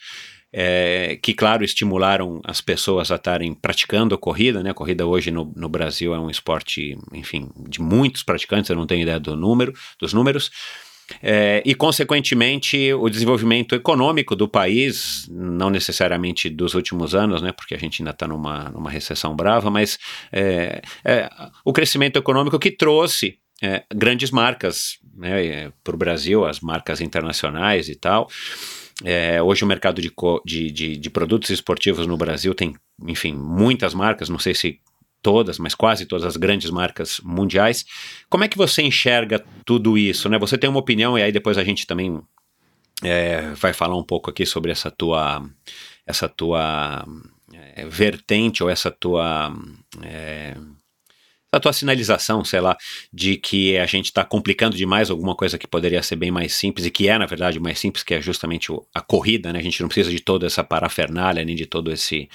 é, que, claro, estimularam as pessoas a estarem praticando a corrida, né? A corrida hoje no, no Brasil é um esporte, enfim, de muitos praticantes, eu não tenho ideia do número, dos números. É, e, consequentemente, o desenvolvimento econômico do país, não necessariamente dos últimos anos, né, porque a gente ainda está numa, numa recessão brava, mas é, é, o crescimento econômico que trouxe é, grandes marcas né, para o Brasil, as marcas internacionais e tal. É, hoje o mercado de, de, de, de, produtos esportivos no Brasil tem, enfim, muitas marcas, não sei se todas, mas quase todas as grandes marcas mundiais. Como é que você enxerga tudo isso? Né? Você tem uma opinião, e aí depois a gente também é, vai falar um pouco aqui sobre essa tua, essa tua é, vertente ou essa tua a tua sinalização, sei lá, de que a gente está complicando demais alguma coisa que poderia ser bem mais simples e que é, na verdade, mais simples, que é justamente a corrida, né? A gente não precisa de toda essa parafernália, nem de todo esse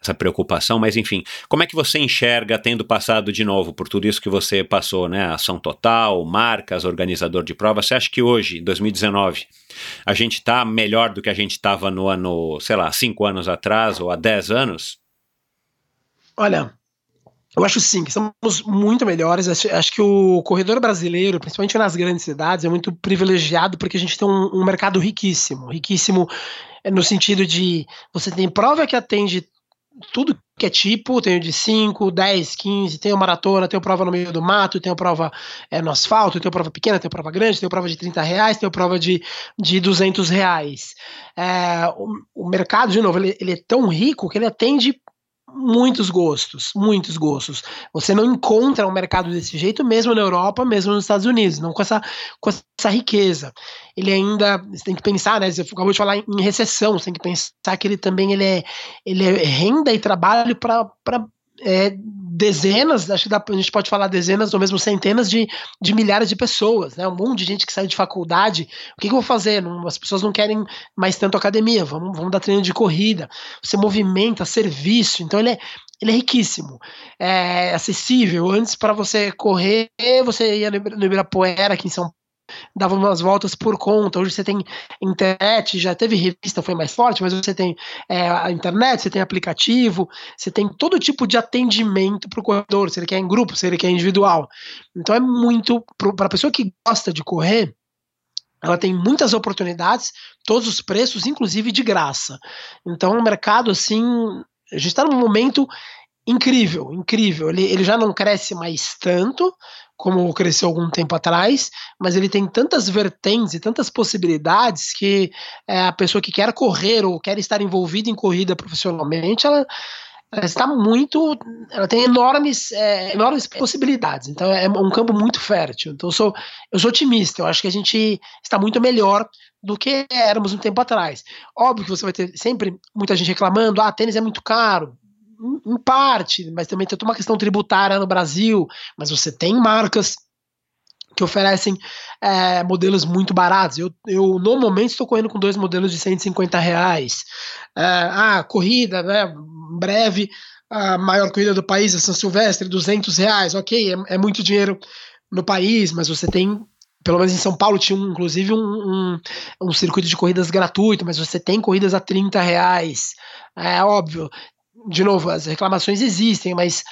essa preocupação, mas enfim, como é que você enxerga tendo passado de novo por tudo isso que você passou, né? Ação total, marcas, organizador de provas. Você acha que hoje, 2019, a gente está melhor do que a gente estava no ano, sei lá, cinco anos atrás ou há dez anos? Olha, eu acho sim que somos muito melhores. Acho, que o corredor brasileiro, principalmente nas grandes cidades, é muito privilegiado porque a gente tem um, um mercado riquíssimo. Riquíssimo no sentido de você tem prova que atende tudo que é tipo, tem de 5, 10, 15, tem maratona, tem prova no meio do mato, tem prova é, no asfalto, tem prova pequena, tem prova grande, tem prova de 30 reais, tem prova de, de 200 reais. É, o, o, mercado, de novo, ele, ele é tão rico que ele atende muitos gostos, muitos gostos. Você não encontra um mercado desse jeito mesmo na Europa, mesmo nos Estados Unidos, não com essa, com essa riqueza. Ele ainda, você tem que pensar, né, você acabou de falar em recessão, você tem que pensar que ele também ele é, ele é renda e trabalho para é, dezenas, acho que dá, a gente pode falar dezenas ou mesmo centenas de, de milhares de pessoas, né? Um monte de gente que saiu de faculdade. O que, que eu vou fazer? Não, as pessoas não querem mais tanto academia, vamos, vamos dar treino de corrida. Você movimenta, serviço. Então ele é, ele é riquíssimo, é acessível. Antes, para você correr, você ia no Ibirapuera, aqui em São dava umas voltas por conta. Hoje você tem internet, já teve revista, foi mais forte, mas você tem é, a internet, você tem aplicativo, você tem todo tipo de atendimento para o corredor, se ele quer em grupo, se ele quer individual. Então é muito para a pessoa que gosta de correr. Ela tem muitas oportunidades, todos os preços, inclusive de graça. Então, o mercado, assim, a gente está num momento incrível, incrível. Ele, ele já não cresce mais tanto, como cresceu algum tempo atrás, mas ele tem tantas vertentes e tantas possibilidades que é, a pessoa que quer correr ou quer estar envolvida em corrida profissionalmente, ela, ela está muito, ela tem enormes, é, enormes possibilidades. Então é um campo muito fértil. Então eu sou, eu sou otimista. Eu acho que a gente está muito melhor do que éramos um tempo atrás. Óbvio que você vai ter sempre muita gente reclamando, ah, tênis é muito caro em parte, mas também tem toda uma questão tributária no Brasil, mas você tem marcas que oferecem é, modelos muito baratos. Eu, eu normalmente estou correndo com dois modelos de 150 reais. É, ah, corrida, né? Breve, a maior corrida do país é São Silvestre, 200 reais. Ok, é, é muito dinheiro no país, mas você tem pelo menos em São Paulo tinha um, inclusive um, um, um, circuito de corridas gratuito, mas você tem corridas a 30 reais. É óbvio, de novo, as reclamações existem, mas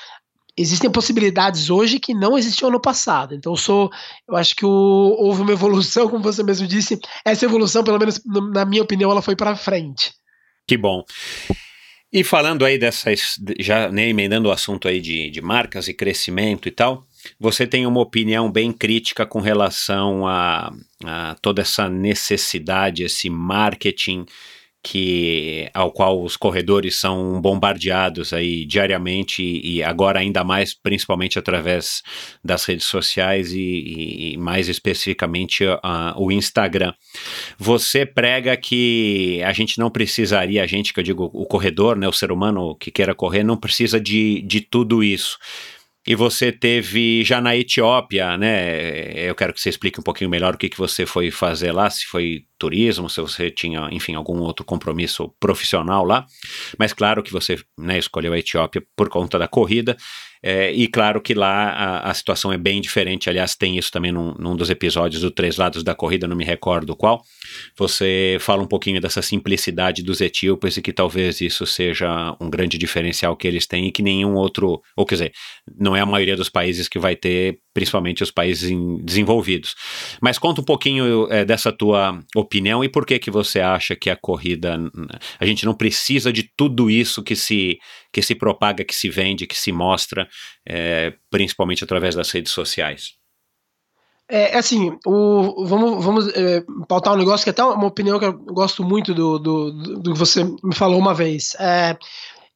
existem possibilidades hoje que não existiam no passado. Então, eu sou, eu acho que o, houve uma evolução, como você mesmo disse. Essa evolução, pelo menos na minha opinião, ela foi para frente. Que bom. E falando aí dessas, já né, emendando o assunto aí de, de marcas e crescimento e tal, você tem uma opinião bem crítica com relação a, a toda essa necessidade, esse marketing que ao qual os corredores são bombardeados aí diariamente e agora ainda mais principalmente através das redes sociais e, e mais especificamente uh, o Instagram. Você prega que a gente não precisaria, a gente que eu digo o corredor, né, o ser humano que queira correr, não precisa de, de tudo isso e você teve já na Etiópia, né? Eu quero que você explique um pouquinho melhor o que, que você foi fazer lá, se foi turismo, se você tinha, enfim, algum outro compromisso profissional lá. Mas claro que você né, escolheu a Etiópia por conta da corrida. É, e claro que lá a, a, situação é bem diferente. Aliás, tem isso também num, num, dos episódios do Três Lados da Corrida, não me recordo qual. Você fala um pouquinho dessa simplicidade dos etíopes e que talvez isso seja um grande diferencial que eles têm e que nenhum outro, ou quer dizer, não é a maioria dos países que vai ter, principalmente os países desenvolvidos. Mas conta um pouquinho é, dessa tua opinião e por que que você acha que a corrida, a gente não precisa de tudo isso que se que se propaga, que se vende, que se mostra, é, principalmente através das redes sociais? É, é assim, o, vamos, vamos é, pautar um negócio que é até uma opinião que eu gosto muito do, do, do que você me falou uma vez. É,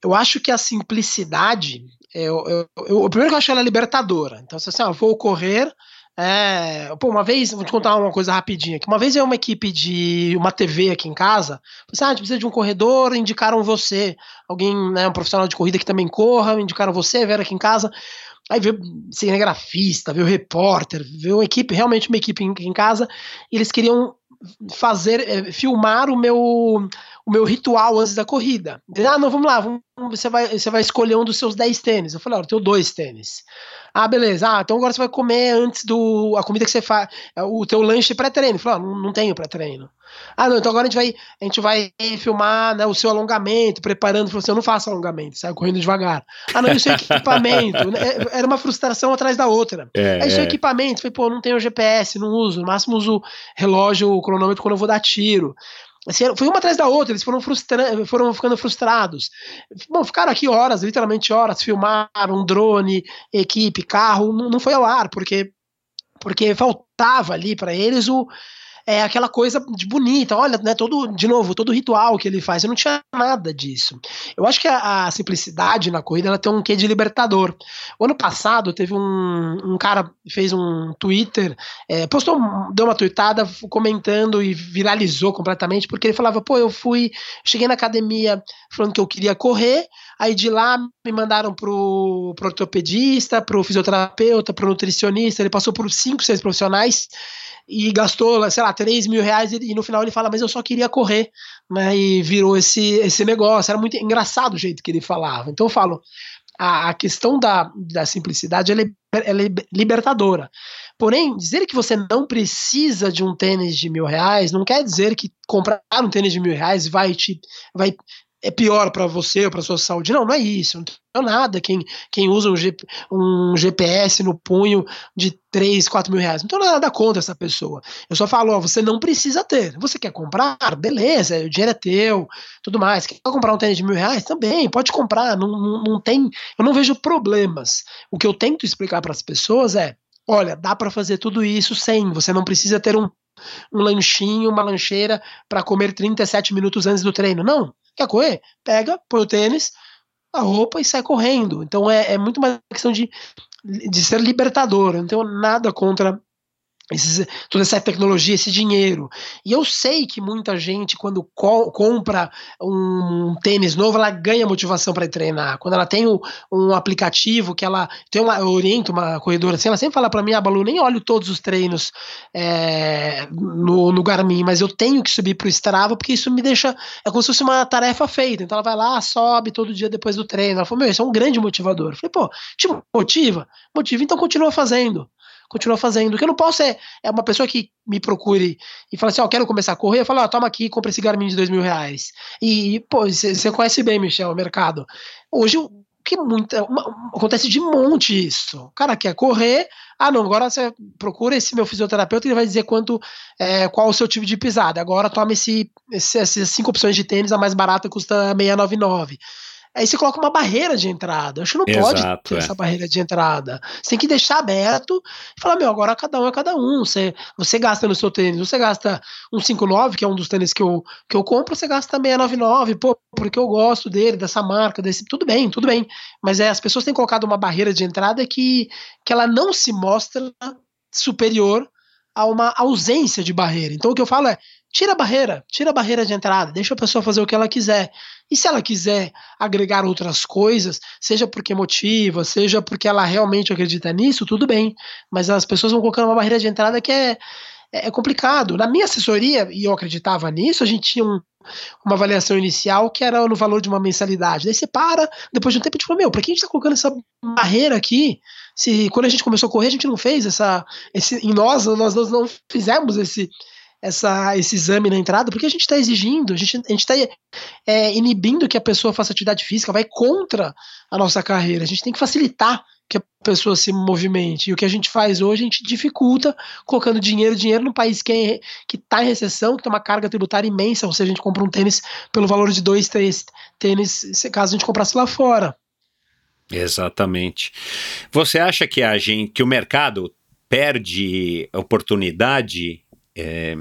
eu acho que a simplicidade, eu, eu, eu, o primeiro que eu acho ela é libertadora. Então, se assim, ah, vou correr, é, pô, uma vez, vou te contar uma coisa rapidinha aqui. Uma vez eu uma equipe de uma TV aqui em casa, assim, ah, a gente precisa de um corredor, indicaram você. Alguém, né, um profissional de corrida que também corra, indicaram você, vieram aqui em casa. Aí veio cinegrafista, veio repórter, veio uma equipe, realmente uma equipe em, em casa, e eles queriam fazer, é, filmar o meu, o meu ritual antes da corrida. Ah, não, vamos lá, vamos, você, vai, você vai escolher um dos seus 10 tênis. Eu falei, olha, eu tenho dois tênis. Ah, beleza. Ah, então agora você vai comer antes do. A comida que você faz. O teu lanche pré-treino. Falou, ah, não, não tenho pré-treino. Ah, não, então agora a gente vai, a gente vai filmar né, o seu alongamento, preparando. Falou assim: eu não faço alongamento, sai correndo devagar. Ah, não, isso é equipamento. É, era uma frustração atrás da outra. É, isso é, é equipamento. Falei, pô, não tenho GPS, não uso. No máximo uso relógio, cronômetro quando eu vou dar tiro. Assim, foi uma atrás da outra, eles foram, frustra foram ficando frustrados. Bom, ficaram aqui horas, literalmente horas, filmaram drone, equipe, carro, não, não foi ao ar, porque, porque faltava ali para eles o, é aquela coisa de bonita, olha, né, todo, de novo, todo ritual que ele faz, eu não tinha nada disso. Eu acho que a, a simplicidade na corrida, ela tem um quê de libertador. O ano passado, teve um, um cara, fez um Twitter, é, postou, deu uma tweetada comentando e viralizou completamente, porque ele falava, pô, eu fui, cheguei na academia falando que eu queria correr, aí de lá me mandaram pro, pro ortopedista, pro fisioterapeuta, pro nutricionista, ele passou por cinco, seis profissionais, e gastou, sei lá, 3 mil reais e, no final ele fala, mas eu só queria correr, né? E virou esse, esse negócio. Era muito engraçado o jeito que ele falava. Então eu falo, a, questão da, da simplicidade ela é, ela é libertadora. Porém, dizer que você não precisa de um tênis de mil reais não quer dizer que comprar um tênis de mil reais vai te vai é pior para você ou para sua saúde. Não, não é isso. Não tem nada quem, quem usa um, G, um GPS no punho de 3, 4 mil reais. Não tenho nada contra essa pessoa. Eu só falo, ó, você não precisa ter. Você quer comprar? Beleza, o dinheiro é teu, tudo mais. Quer comprar um tênis de mil reais? Também, pode comprar. Não, não, não tem. Eu não vejo problemas. O que eu tento explicar para as pessoas é: olha, dá para fazer tudo isso sem. Você não precisa ter um um lanchinho, uma lancheira para comer 37 minutos antes do treino. Não. Quer correr? Pega, põe o tênis, a roupa e sai correndo. Então é, é muito mais questão de, de ser libertador. Eu não tenho nada contra esses, toda essa tecnologia, esse dinheiro. E eu sei que muita gente, quando co compra um tênis novo, ela ganha motivação para treinar. Quando ela tem um, um, aplicativo que ela tem uma, eu oriento uma corredora assim, ela sempre fala para mim, ah, Balu, nem olho todos os treinos é, no, no Garmin, mas eu tenho que subir pro Strava porque isso me deixa, é como se fosse uma tarefa feita. Então ela vai lá, sobe todo dia depois do treino. Ela falou, meu, isso é um grande motivador. Eu falei, pô, te motiva? Motiva, então continua fazendo continua fazendo. O que eu não posso é, é uma pessoa que me procure e fala assim, ó, oh, quero começar a correr, eu falo, ó, oh, toma aqui, compra esse Garmin de dois mil reais. E, pô, você conhece bem, Michel, o mercado. Hoje, que muita, uma, acontece de monte isso. O cara quer correr, ah, não, agora você procura esse meu fisioterapeuta ele vai dizer quanto, é, qual o seu tipo de pisada. Agora toma esse, esse, essas cinco opções de tênis, a mais barata custa 699. Aí você coloca uma barreira de entrada. Acho que não pode Exato, ter é. essa barreira de entrada. Você tem que deixar aberto e falar, meu, agora cada um é cada um. Você, você gasta no seu tênis, você gasta um 59, que é um dos tênis que eu, que eu compro, você gasta 699, pô, porque eu gosto dele, dessa marca, desse. Tudo bem, tudo bem. Mas é, as pessoas têm colocado uma barreira de entrada que, que ela não se mostra superior a uma ausência de barreira. Então o que eu falo é, tira a barreira, tira a barreira de entrada, deixa a pessoa fazer o que ela quiser. E se ela quiser agregar outras coisas, seja porque motiva, seja porque ela realmente acredita nisso, tudo bem. Mas as pessoas vão colocando uma barreira de entrada que é, é complicado. Na minha assessoria, e eu acreditava nisso, a gente tinha um, uma avaliação inicial que era no valor de uma mensalidade. Daí você para, depois de um tempo, tipo, meu, pra que a gente tá colocando essa barreira aqui? Se quando a gente começou a correr, a gente não fez essa. Esse, em nós, nós não fizemos esse, essa, esse exame na entrada, porque a gente está exigindo, a gente está é, inibindo que a pessoa faça atividade física, vai contra a nossa carreira. A gente tem que facilitar que a pessoa se movimente. E o que a gente faz hoje, a gente dificulta colocando dinheiro, dinheiro num país que é, está em recessão, que tem uma carga tributária imensa, ou seja, a gente compra um tênis pelo valor de dois, três tênis, caso a gente comprasse lá fora. Exatamente. Você acha que a gente, que o mercado perde oportunidade é,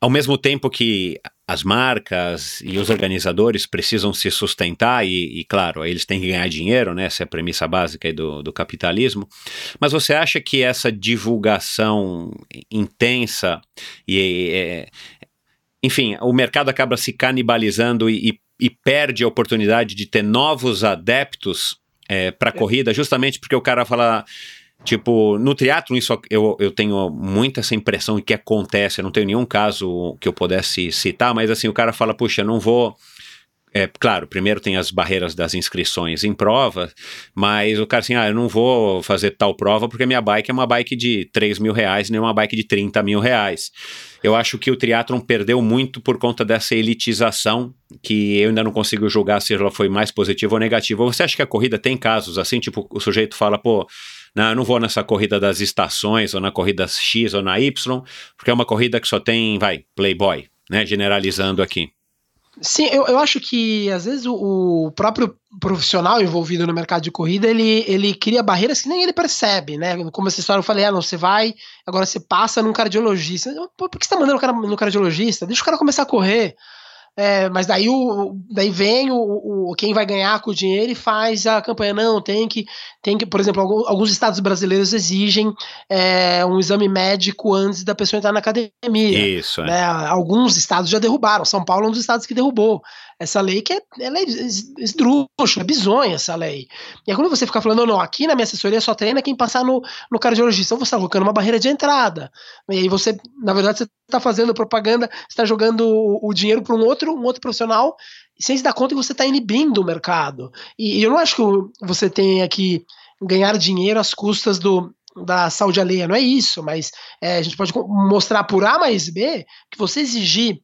ao mesmo tempo que as marcas e os organizadores precisam se sustentar e, e, claro, eles têm que ganhar dinheiro, né? Essa é a premissa básica do, do capitalismo. Mas você acha que essa divulgação intensa e, é, enfim, o mercado acaba se canibalizando e, e perde a oportunidade de ter novos adeptos é, para a corrida, justamente porque o cara fala. Tipo, no triatlo isso eu, eu tenho muita essa impressão de que acontece, eu não tenho nenhum caso que eu pudesse citar, mas assim, o cara fala, puxa, não vou é, claro, primeiro tem as barreiras das inscrições em prova, mas o cara assim, ah, eu não vou fazer tal prova porque minha bike é uma bike de 3 mil reais, nem uma bike de 30 mil reais. Eu acho que o triatlon perdeu muito por conta dessa elitização, que eu ainda não consigo julgar se ela foi mais positiva ou negativa. Você acha que a corrida tem casos assim, tipo, o sujeito fala, pô, não, eu não vou nessa corrida das estações, ou na corrida X ou na Y, porque é uma corrida que só tem, vai, playboy, né, generalizando aqui. Sim, eu, eu acho que às vezes o, o, próprio profissional envolvido no mercado de corrida ele, ele cria barreiras que nem ele percebe, né? Como essa história eu falei, ah, não, você vai, agora você passa num cardiologista. Por que você tá mandando o cara no cardiologista? Deixa o cara começar a correr. É, mas daí, o, daí vem o, o, quem vai ganhar com o dinheiro e faz a campanha. Não, tem que, tem que por exemplo, alguns estados brasileiros exigem é, um exame médico antes da pessoa entrar na academia. Isso, é. né? Alguns estados já derrubaram. São Paulo é um dos estados que derrubou essa lei que é, ela é esdrúxula, é bizonha essa lei. E aí quando você fica falando, não, não, aqui na minha assessoria só treina quem passar no, no cardiologista, então você está colocando uma barreira de entrada. E aí você, na verdade, você está fazendo propaganda, está jogando o, o dinheiro para um outro, um outro profissional, sem se dar conta que você está inibindo o mercado. E, e eu não acho que você tenha que ganhar dinheiro às custas do, da saúde alheia, não é isso, mas é, a gente pode mostrar por A mais B que você exigir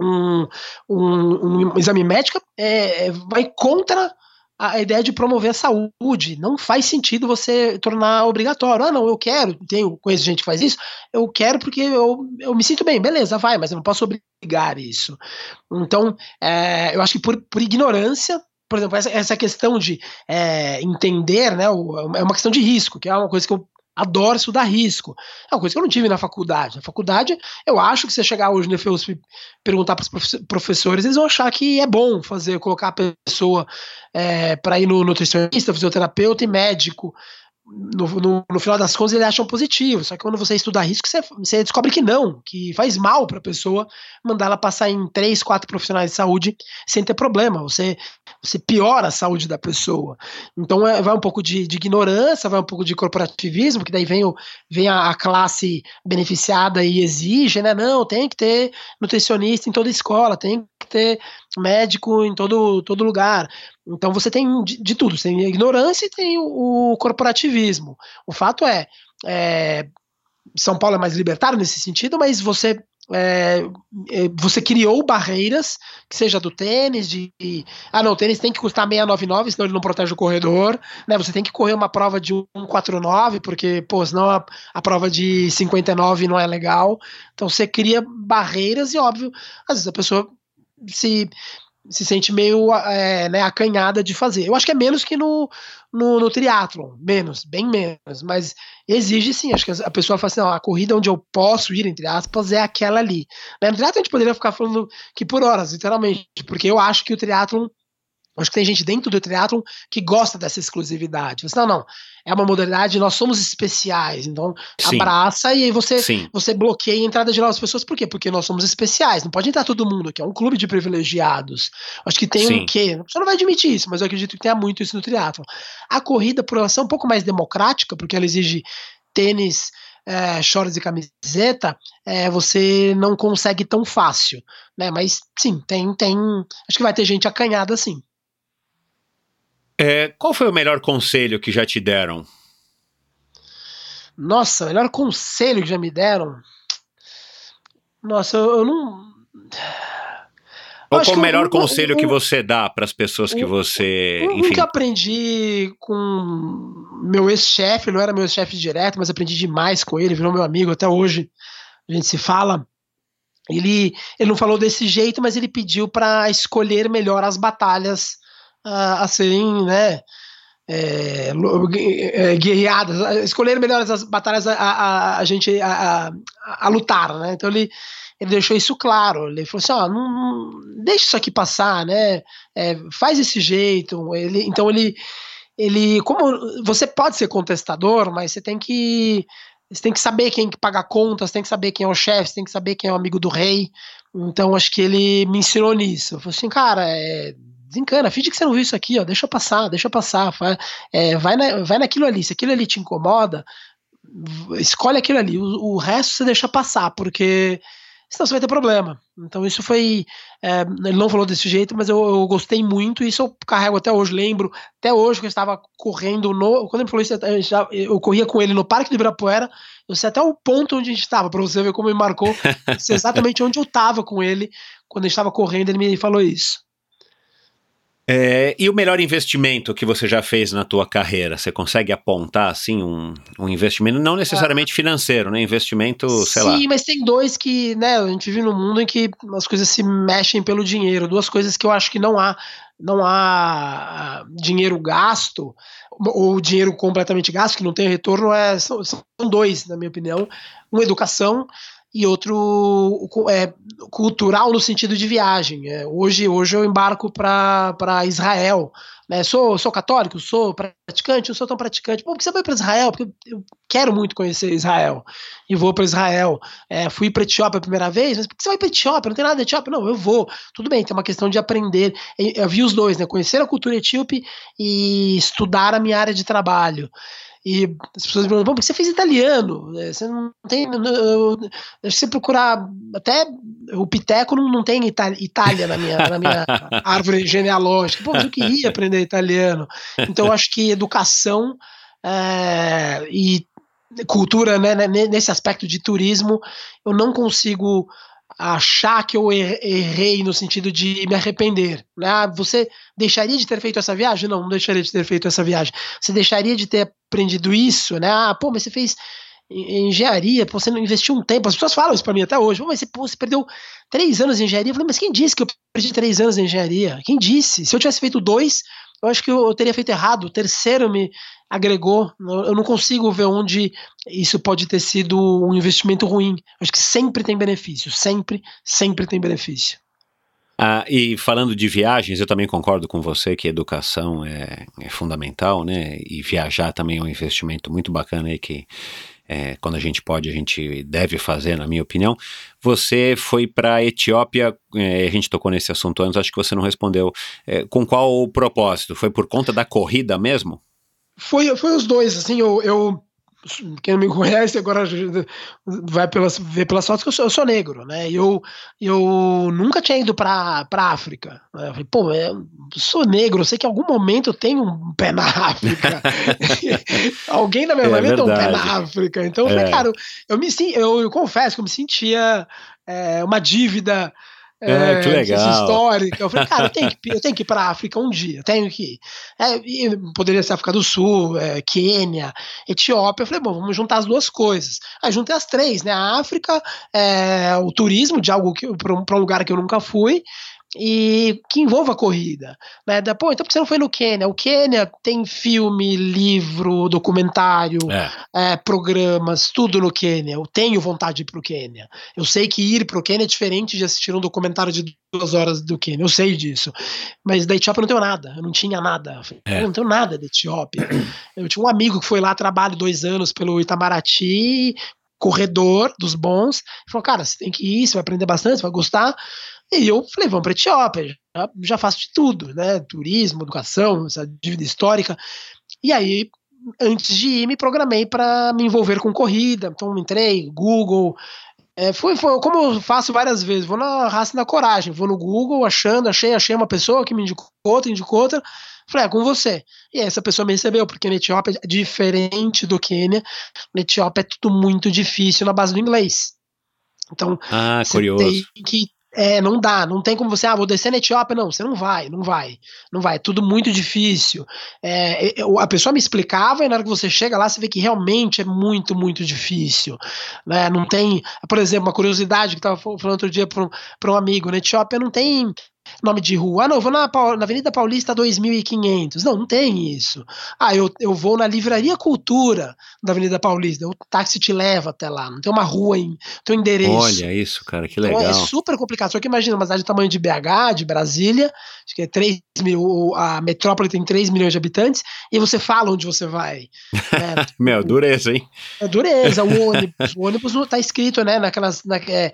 um, um, um exame médico é, vai contra a ideia de promover a saúde. Não faz sentido você tornar obrigatório. Ah, não, eu quero, tenho, conheço gente que faz isso, eu quero porque eu, eu me sinto bem, beleza, vai, mas eu não posso obrigar isso. Então, é, eu acho que por, por ignorância, por exemplo, essa, essa questão de é, entender, né, é uma questão de risco, que é uma coisa que eu adoro estudar risco. É uma coisa que eu não tive na faculdade. Na faculdade, eu acho que se você chegar hoje no FEUSP e perguntar para os professores, eles vão achar que é bom fazer, colocar a pessoa é, para ir no nutricionista, fisioterapeuta e médico no, no, no, final das contas eles acham positivo, só que quando você estuda risco, você, você descobre que não, que faz mal para a pessoa mandar ela passar em três, quatro profissionais de saúde sem ter problema, você, você piora a saúde da pessoa. Então é, vai um pouco de, de, ignorância, vai um pouco de corporativismo, que daí vem, o, vem a, a, classe beneficiada e exige, né? Não, tem que ter nutricionista em toda escola, tem que ter médico em todo, todo lugar. Então você tem de, de tudo, você tem a ignorância e tem o, o corporativismo. O fato é, é, São Paulo é mais libertário nesse sentido, mas você é, é você criou barreiras, que seja do tênis, de. Ah, não, o tênis tem que custar 699, senão ele não protege o corredor. Né? Você tem que correr uma prova de 149, porque, pô, senão a, a prova de 59 não é legal. Então você cria barreiras e, óbvio, às vezes a pessoa se se sente meio é, né, acanhada de fazer. Eu acho que é menos que no, no, no triatlon, menos, bem menos, mas exige sim, acho que a pessoa fala assim, não, a corrida onde eu posso ir, entre aspas, é aquela ali. Né, no triatlon a gente poderia ficar falando que por horas, literalmente, porque eu acho que o triatlon Acho que tem gente dentro do triatlon que gosta dessa exclusividade. Você, não, não, é uma modalidade, nós somos especiais, então Sim. abraça e aí você, você bloqueia a entrada de novas pessoas. Por quê? Porque nós somos especiais, não pode entrar todo mundo aqui, é um clube de privilegiados. Acho que tem Sim. um quê? Você não vai admitir isso, mas eu acredito que tenha muito isso no triatlon. A corrida, por ela ser um pouco mais democrática, porque ela exige tênis, é, shorts e camiseta, é, você não consegue tão fácil, né? Mas sim, tem, tem. Acho que vai ter gente acanhada sim. É, qual foi o melhor conselho que já te deram? Nossa, o melhor conselho que já me deram. Nossa, eu, eu não. Ou qual o melhor conselho que você dá para as pessoas que você. Enfim. que aprendi com meu ex-chefe, não era meu ex-chefe direto, mas aprendi demais com ele, virou meu amigo até hoje. A gente se fala. Ele, ele não falou desse jeito, mas ele pediu para escolher melhor as batalhas a, a serem, né, é, é, guerreadas, escolher melhor as batalhas a, a, a gente a, a, a, lutar, né? Então ele, ele deixou isso claro. Ele falou assim: ó, não, não deixa isso aqui passar, né? É, faz esse jeito. Ele, então ele, ele, como você pode ser contestador, mas você tem que você tem que saber quem que paga contas, tem que saber quem é o chefe, tem que saber quem é o amigo do rei. Então acho que ele me ensinou nisso. Eu falei assim, cara, é, desencana, finge que você não viu isso aqui, ó, deixa passar, deixa passar, é, vai, na, vai naquilo ali, se aquilo ali te incomoda, escolhe aquilo ali, o, o, resto você deixa passar, porque senão você vai ter problema. Então isso foi, é, ele não falou desse jeito, mas eu, eu, gostei muito, e isso eu carrego até hoje, lembro, até hoje que eu estava correndo no, quando ele falou isso, eu, eu corria com ele no Parque do Ibirapuera, eu sei até o ponto onde a gente estava, para você ver como me marcou, exatamente onde eu estava com ele, quando a gente estava correndo, ele me falou isso. É, e o melhor investimento que você já fez na tua carreira? Você consegue apontar assim um, um investimento, não necessariamente financeiro, né? Investimento, sei Sim, lá. Sim, mas tem dois que, né? A gente vive num mundo em que as coisas se mexem pelo dinheiro. Duas coisas que eu acho que não há, não há ah, dinheiro gasto ou dinheiro completamente gasto que não tem retorno é são, são dois, na minha opinião. Uma educação e outro é, cultural no sentido de viagem. É, hoje, hoje eu embarco para Israel. Né? Sou, sou católico, sou praticante, não sou tão praticante. Por que você vai para Israel? Porque eu quero muito conhecer Israel. E vou para Israel. É, fui para Etiópia a primeira vez, mas por que você vai para Etiópia? Não tem nada de Etiópia? Não, eu vou. Tudo bem, tem uma questão de aprender. Eu vi os dois, né? Conhecer a cultura etíope e estudar a minha área de trabalho. E as pessoas me perguntam, por que você fez italiano? É, você não tem. Eu, você procurar. Até o Piteco não, não tem Itália, Itália na minha, na minha árvore genealógica. Pô, mas eu queria aprender italiano. Então, eu acho que educação é, e cultura, né, nesse aspecto de turismo, eu não consigo achar que eu errei no sentido de me arrepender. Né? Ah, você deixaria de ter feito essa viagem? Não, não deixaria de ter feito essa viagem. Você deixaria de ter aprendido isso? Né? Ah, pô, mas você fez engenharia, você não investiu um tempo. As pessoas falam isso para mim até hoje. Pô, mas você, pô, você perdeu três anos em engenharia. Eu falei, mas quem disse que eu perdi três anos em engenharia? Quem disse? Se eu tivesse feito dois, eu acho que eu teria feito errado. O terceiro me agregou. Eu não consigo ver onde isso pode ter sido um investimento ruim. Acho que sempre tem benefício, sempre, sempre tem benefício. Ah, e falando de viagens, eu também concordo com você que educação é, é fundamental, né? E viajar também é um investimento muito bacana aí que é, quando a gente pode, a gente deve fazer, na minha opinião. Você foi para a Etiópia, é, a gente tocou nesse assunto antes, acho que você não respondeu. É, com qual propósito? Foi por conta da corrida mesmo? Foi, foi os dois, assim, eu, eu quem não me conhece agora vai pelas, ver pelas fotos que eu sou, eu sou negro, né? E eu, eu nunca tinha ido para pra África. Né? Eu falei, pô, eu sou negro, eu sei que em algum momento eu tenho um pé na África. Alguém na minha é, família tem um pé na África. Então eu falei, é. cara, eu, eu me eu, eu confesso que eu me sentia é, uma dívida é, que legal. histórica. Eu falei, cara, eu tenho que, eu tenho que ir para a África um dia, tenho que ir. É, poderia ser África do Sul, é, Quênia, Etiópia. Eu falei, bom, vamos juntar as duas coisas. Aí juntei as três, né? A África, é, o turismo de algo para um, um lugar que eu nunca fui, e que envolva corrida. Né? Da, Pô, então por que você não foi no Quênia? O Quênia tem filme, livro, documentário, É. é, programas, tudo no Quênia. Eu tenho vontade de ir pro Quênia. Eu sei que ir pro Quênia é diferente de assistir um documentário de duas horas do Quênia. Eu sei disso. Mas da Etiópia eu não tenho nada. Eu não tinha nada. Eu falei, É. Eu não tenho nada da Etiópia. Eu tinha um amigo que foi lá, trabalho dois anos pelo Itamaraty, corredor dos bons. Ele falou, cara, você tem que ir, você vai aprender bastante, você vai gostar. E eu falei, vamos para Etiópia, já, já faço de tudo, né? Turismo, educação, essa dívida histórica. E aí, antes de ir, me programei para me envolver com corrida. Então, entrei, Google. É, foi, foi como eu faço várias vezes, vou na raça e na coragem, vou no Google achando, achei, achei uma pessoa que me indicou outra, indicou outra, falei, é com você. E essa pessoa me recebeu, porque na Etiópia é diferente do Quênia, na Etiópia é tudo muito difícil na base do inglês. Então, Ah, você curioso. tem que. É, não dá, não tem como você, ah, vou descer na Etiópia, não, você não vai, não vai, não vai, é tudo muito difícil. É, eu- a pessoa me explicava e na hora que você chega lá, você vê que realmente é muito, muito difícil. Né? Não tem, por exemplo, uma curiosidade que eu estava falando outro dia para um, um amigo, na Etiópia não tem nome de rua. Ah, não, eu vou na, na Avenida Paulista 2500. Não, não tem isso. Ah, eu, eu vou na Livraria Cultura da Avenida Paulista. O táxi te leva até lá. Não tem uma rua em teu endereço. Olha isso, cara, que Então legal. é super complicado. Só que imagina uma cidade do tamanho de BH, de Brasília, acho que é 3 mil, a metrópole tem 3 milhões de habitantes, e você fala onde você vai. né? Meu, dureza, hein? É dureza, o ônibus. O ônibus não tá escrito, né, naquelas. Na, é,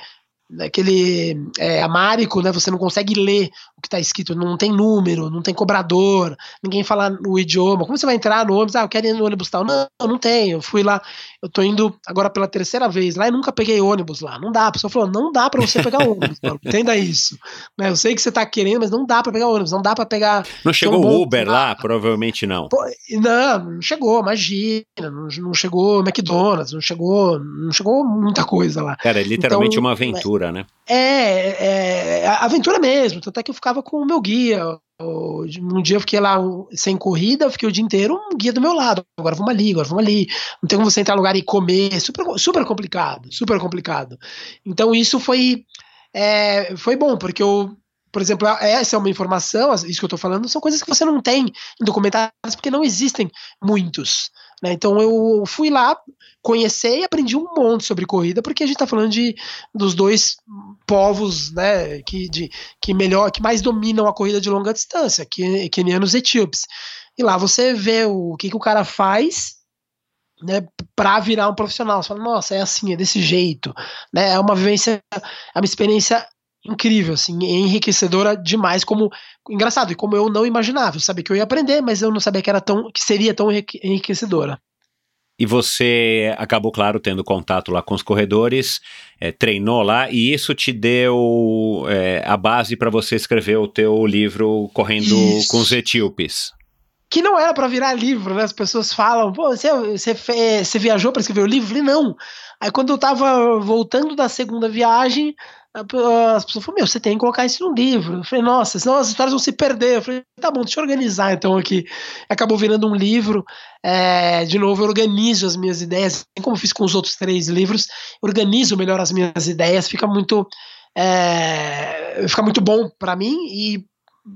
naquele é, amárico, né? Você não consegue ler o que tá escrito, não tem número, não tem cobrador, ninguém fala o idioma. Como você vai entrar no ônibus? Ah, eu quero ir no ônibus tal. Não, não tem. Eu fui lá, eu tô indo agora pela terceira vez lá e nunca peguei ônibus lá. Não dá. A pessoa falou: não dá pra você pegar ônibus, mano. Entenda isso. Né, eu sei que você tá querendo, mas não dá pra pegar ônibus, não dá pra pegar. Não chegou o Uber lá? Provavelmente não. Pô, não, não chegou, imagina, não, não chegou McDonald's, não chegou, não chegou muita coisa lá. Cara, é literalmente Então, uma aventura, né? É, é, a- aventura mesmo, tanto é que eu ficava com o meu guia. Um dia eu fiquei lá sem corrida, eu fiquei o dia inteiro um guia do meu lado. Agora vamos ali, agora vamos ali. Não tem como você entrar no lugar e comer, super, super complicado, super complicado. Então isso foi, é, foi bom, porque eu, por exemplo, essa é uma informação, isso que eu tô falando, são coisas que você não tem em documentários, porque não existem muitos. Né? Então eu fui lá, conhecer e aprendi um monte sobre corrida, porque a gente tá falando de, dos dois povos né, que, de, que melhor, que mais dominam a corrida de longa distância, que, quenianos e etíopes. E lá você vê o que, que o cara faz né, para virar um profissional. Você fala, nossa, é assim, é desse jeito. Né, é uma vivência, é uma experiência incrível, assim, é enriquecedora demais, como engraçado, e como eu não imaginava. Eu sabia que eu ia aprender, mas eu não sabia que era tão que seria tão enrique- enriquecedora. E você acabou, claro, tendo contato lá com os corredores, é, treinou lá, e isso te deu é, a base para você escrever o teu livro Correndo Isso. com os Etíopes. que não era pra virar livro, né? As pessoas falam, pô, você, você, você viajou pra escrever o livro? Eu falei, não. Aí quando eu tava voltando da segunda viagem, as pessoas falaram, meu, você tem que colocar isso no livro. Eu falei, nossa, senão as histórias vão se perder. Eu falei, tá bom, deixa eu organizar então aqui. Acabou virando um livro. É, de novo, eu organizo as minhas ideias, assim como fiz com os outros três livros, organizo melhor as minhas ideias, fica muito. é, fica muito bom pra mim e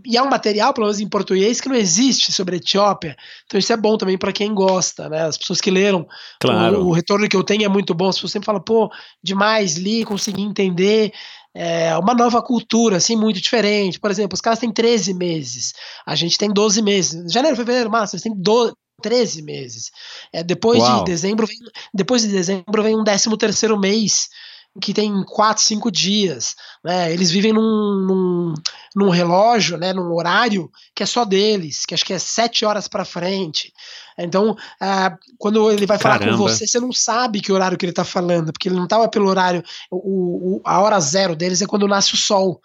e é um material, pelo menos em português, que não existe sobre a Etiópia. Então isso é bom também para quem gosta, né? As pessoas que leram. Claro. O, o retorno que eu tenho é muito bom. As pessoas sempre falam, pô, demais, li, consegui entender. É uma nova cultura, assim, muito diferente. Por exemplo, os caras têm 13 meses. A gente tem 12 meses. Janeiro, fevereiro, março, eles têm 12, 13 meses. É, depois Uau. de dezembro, vem, depois de dezembro vem um 13 terceiro mês que tem quatro, cinco dias, né? Eles vivem num, num, num relógio, né? Num horário que é só deles, que acho que é sete horas para frente. Então, ah, quando ele vai falar com Caramba. você, você não sabe que horário que ele tá falando, porque ele não tava pelo horário. O, o- a hora zero deles é quando nasce o sol.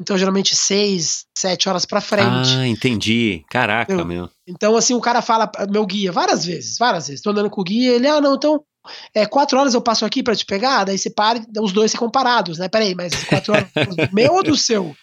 Então, geralmente, seis, sete horas para frente. Ah, entendi. Caraca, Eu- meu. Então, assim, o cara fala, meu guia, várias vezes, várias vezes. Tô andando com o guia, ele, ah, não, então, é, quatro horas eu passo aqui pra te pegar, daí você para, e os dois ficam parados, né? Peraí, mas quatro horas do meu ou do seu?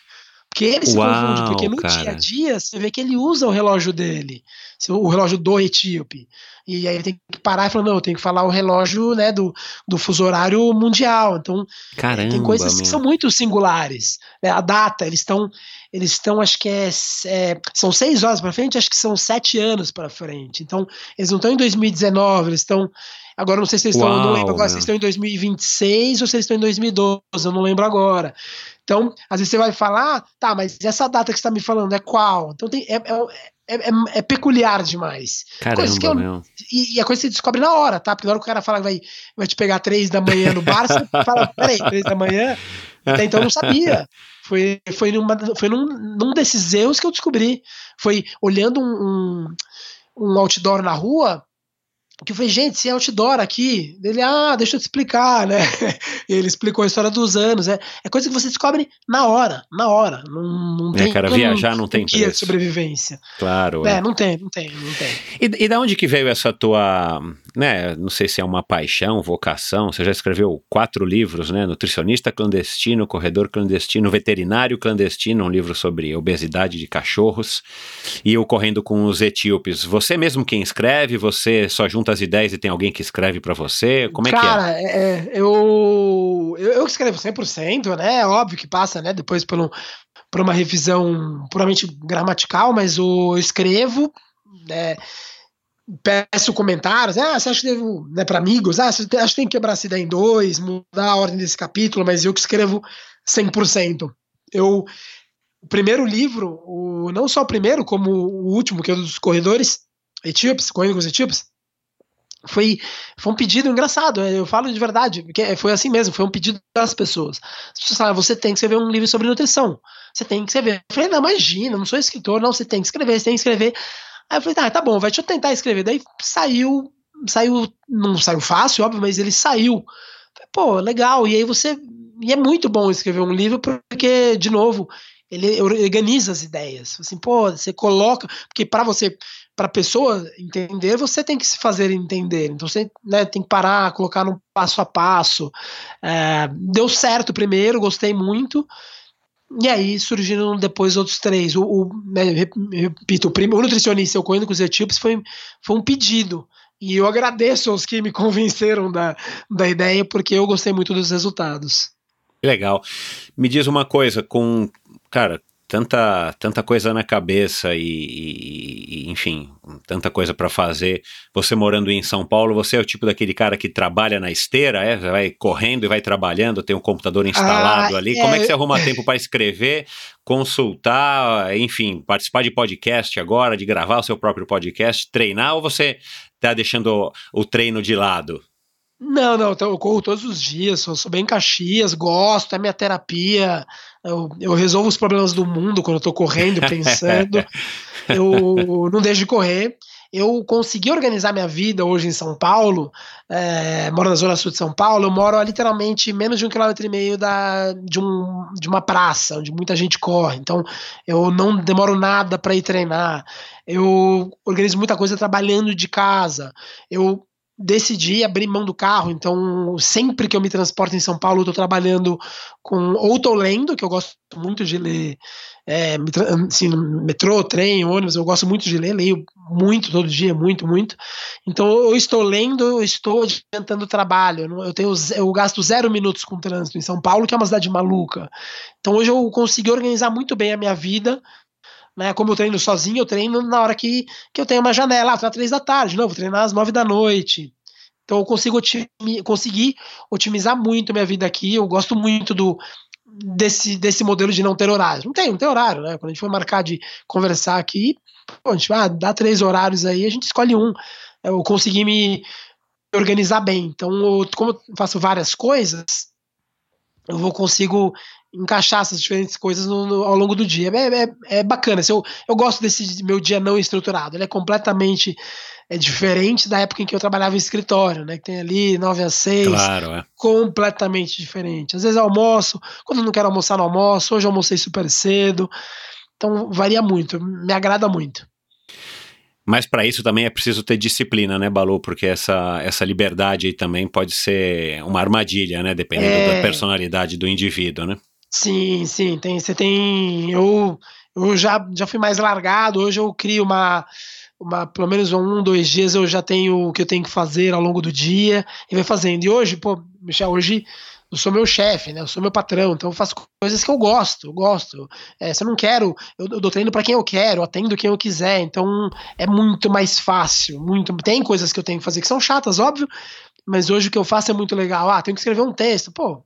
Porque ele se Uau, confunde, porque no cara. dia a dia você vê que ele usa o relógio dele, o relógio do etíope. E aí tem que parar e falar, não, eu tenho que falar o relógio, né, do, do fuso horário mundial. Então, Caramba, tem coisas meu. que são muito singulares. né? A data, eles estão, eles estão, acho que é, é, são seis horas para frente, acho que são sete anos para frente. Então, eles não estão em 2019, eles estão. Agora, não sei se eles estão, eu não Uau, lembro agora se estão em 2026 ou se estão em 2012, eu não lembro agora. Então, às vezes você vai falar, tá, mas essa data que você está me falando é qual? Então, tem, é, é, é, é peculiar demais. Coisas que Caramba, eu- meu. E, e a coisa você descobre na hora, tá? Porque na hora que o cara fala que vai, vai te pegar três da manhã no bar, você fala, peraí, três da manhã? Até então eu não sabia. Foi, foi, numa, foi num, num desses erros que eu descobri. Foi olhando um, um, um outdoor na rua, que eu falei, gente, esse outdoor aqui, ele, ah, deixa eu te explicar, né? Ele explicou a história dos anos. É, é coisa que você descobre na hora, na hora. Não, não É, tem. cara, viajar não tem guia de sobrevivência. Claro. É, é. não tem, não tem, não tem. E, e da onde que veio essa tua, né, não sei se é uma paixão, vocação, você já escreveu quatro livros, né, nutricionista clandestino, corredor clandestino, veterinário clandestino, um livro sobre obesidade de cachorros, e o Correndo com os Etíopes. Você mesmo quem escreve, você só junta as ideias e tem alguém que escreve pra você, como é Cara, é, é, eu, eu, eu que escrevo 100%, né? É óbvio que passa, né? Depois pelo, por uma revisão puramente gramatical, mas eu escrevo, né? Peço comentários, ah, você acha que devo, né, para amigos, ah, acho que tem que quebrar essa ideia em dois, mudar a ordem desse capítulo, mas eu que escrevo 100%. Eu, o primeiro livro, o, não só o primeiro, como o último, que é o dos corredores etíopes, os etíopes, foi, foi um pedido engraçado, eu falo de verdade, porque foi assim mesmo, foi um pedido das pessoas. As pessoas falaram, você tem que escrever um livro sobre nutrição, você tem que escrever. Eu falei, não, imagina, não sou escritor, não, você tem que escrever, você tem que escrever. Aí eu falei, tá, tá bom, vai, deixa eu tentar escrever. Daí saiu, saiu, não saiu fácil, óbvio, mas ele saiu. Falei, Pô, legal, e aí você, e é muito bom escrever um livro, porque, de novo, ele organiza as ideias. Assim, pô, você coloca, porque para você, para a pessoa entender, você tem que se fazer entender. Então você né, tem que parar, colocar num passo a passo. É, deu certo primeiro, gostei muito. E aí surgiram depois outros três. O, o né, rep- repito, o, prim- o nutricionista eu correndo com os etíopes foi, foi um pedido. E eu agradeço aos que me convenceram da, da ideia, porque eu gostei muito dos resultados. Legal. Me diz uma coisa, com, cara, tanta, tanta coisa na cabeça e, e- e, enfim, tanta coisa para fazer. Você morando em São Paulo, você é o tipo daquele cara que trabalha na esteira, é? Vai correndo e vai trabalhando, tem um computador instalado Ah, ali. é. Como é que você arruma tempo para escrever, consultar, enfim, participar de podcast agora, de gravar o seu próprio podcast, treinar ou você tá deixando o treino de lado? Não, não, eu corro todos os dias, sou, sou bem Caxias, gosto, é minha terapia, eu, eu resolvo os problemas do mundo quando eu tô correndo, pensando, eu não deixo de correr. Eu consegui organizar minha vida hoje em São Paulo, é, moro na zona sul de São Paulo, eu moro a literalmente menos de um quilômetro e meio da, de, um, de uma praça, onde muita gente corre, então eu não demoro nada para ir treinar, eu organizo muita coisa trabalhando de casa, eu decidi abrir mão do carro, então sempre que eu me transporto em São Paulo, eu tô trabalhando com, ou tô lendo, que eu gosto muito de ler, é, assim, metrô, trem, ônibus, eu gosto muito de ler, leio muito todo dia, muito, muito. Então eu estou lendo, eu estou adiantando trabalho, eu tenho, eu gasto zero minutos com trânsito em São Paulo, que é uma cidade maluca. Então hoje eu consegui organizar muito bem a minha vida, né, como eu treino sozinho, eu treino na hora que, que eu tenho uma janela, às três da tarde, não, vou treinar às nove da noite. Então eu consigo otimi, otimizar muito minha vida aqui. Eu gosto muito do desse, desse modelo de não ter horário. Não tem, não tem horário, né? Quando a gente for marcar de conversar aqui, pô, a gente vai, ah, dá três horários aí, a gente escolhe um. Eu consegui me organizar bem. Então, eu, como eu faço várias coisas, eu vou consigo encaixar essas diferentes coisas no- no- ao longo do dia. É, é, é bacana. eu, eu gosto desse meu dia não estruturado. Ele é completamente é, diferente da época em que eu trabalhava em escritório, né? Que tem ali 9 às 6 Claro, é. completamente diferente. Às vezes eu almoço, quando eu não quero almoçar, não almoço. Hoje eu almocei super cedo. Então varia muito, me agrada muito. Mas para isso também é preciso ter disciplina, né, Balu? Porque essa, essa liberdade aí também pode ser uma armadilha, né? Dependendo É. da personalidade do indivíduo, né? Sim, sim, tem, você tem. Eu, eu já, já fui mais largado, hoje eu crio uma, uma, pelo menos um, dois dias eu já tenho o que eu tenho que fazer ao longo do dia e vai fazendo. E hoje, pô, Michel, hoje eu sou meu chefe, né? Eu sou meu patrão, então eu faço coisas que eu gosto, eu gosto. É, se eu não quero, eu, eu dou treino para quem eu quero, atendo quem eu quiser, então é muito mais fácil, muito. Tem coisas que eu tenho que fazer que são chatas, óbvio, mas hoje o que eu faço é muito legal. Ah, tenho que escrever um texto, pô,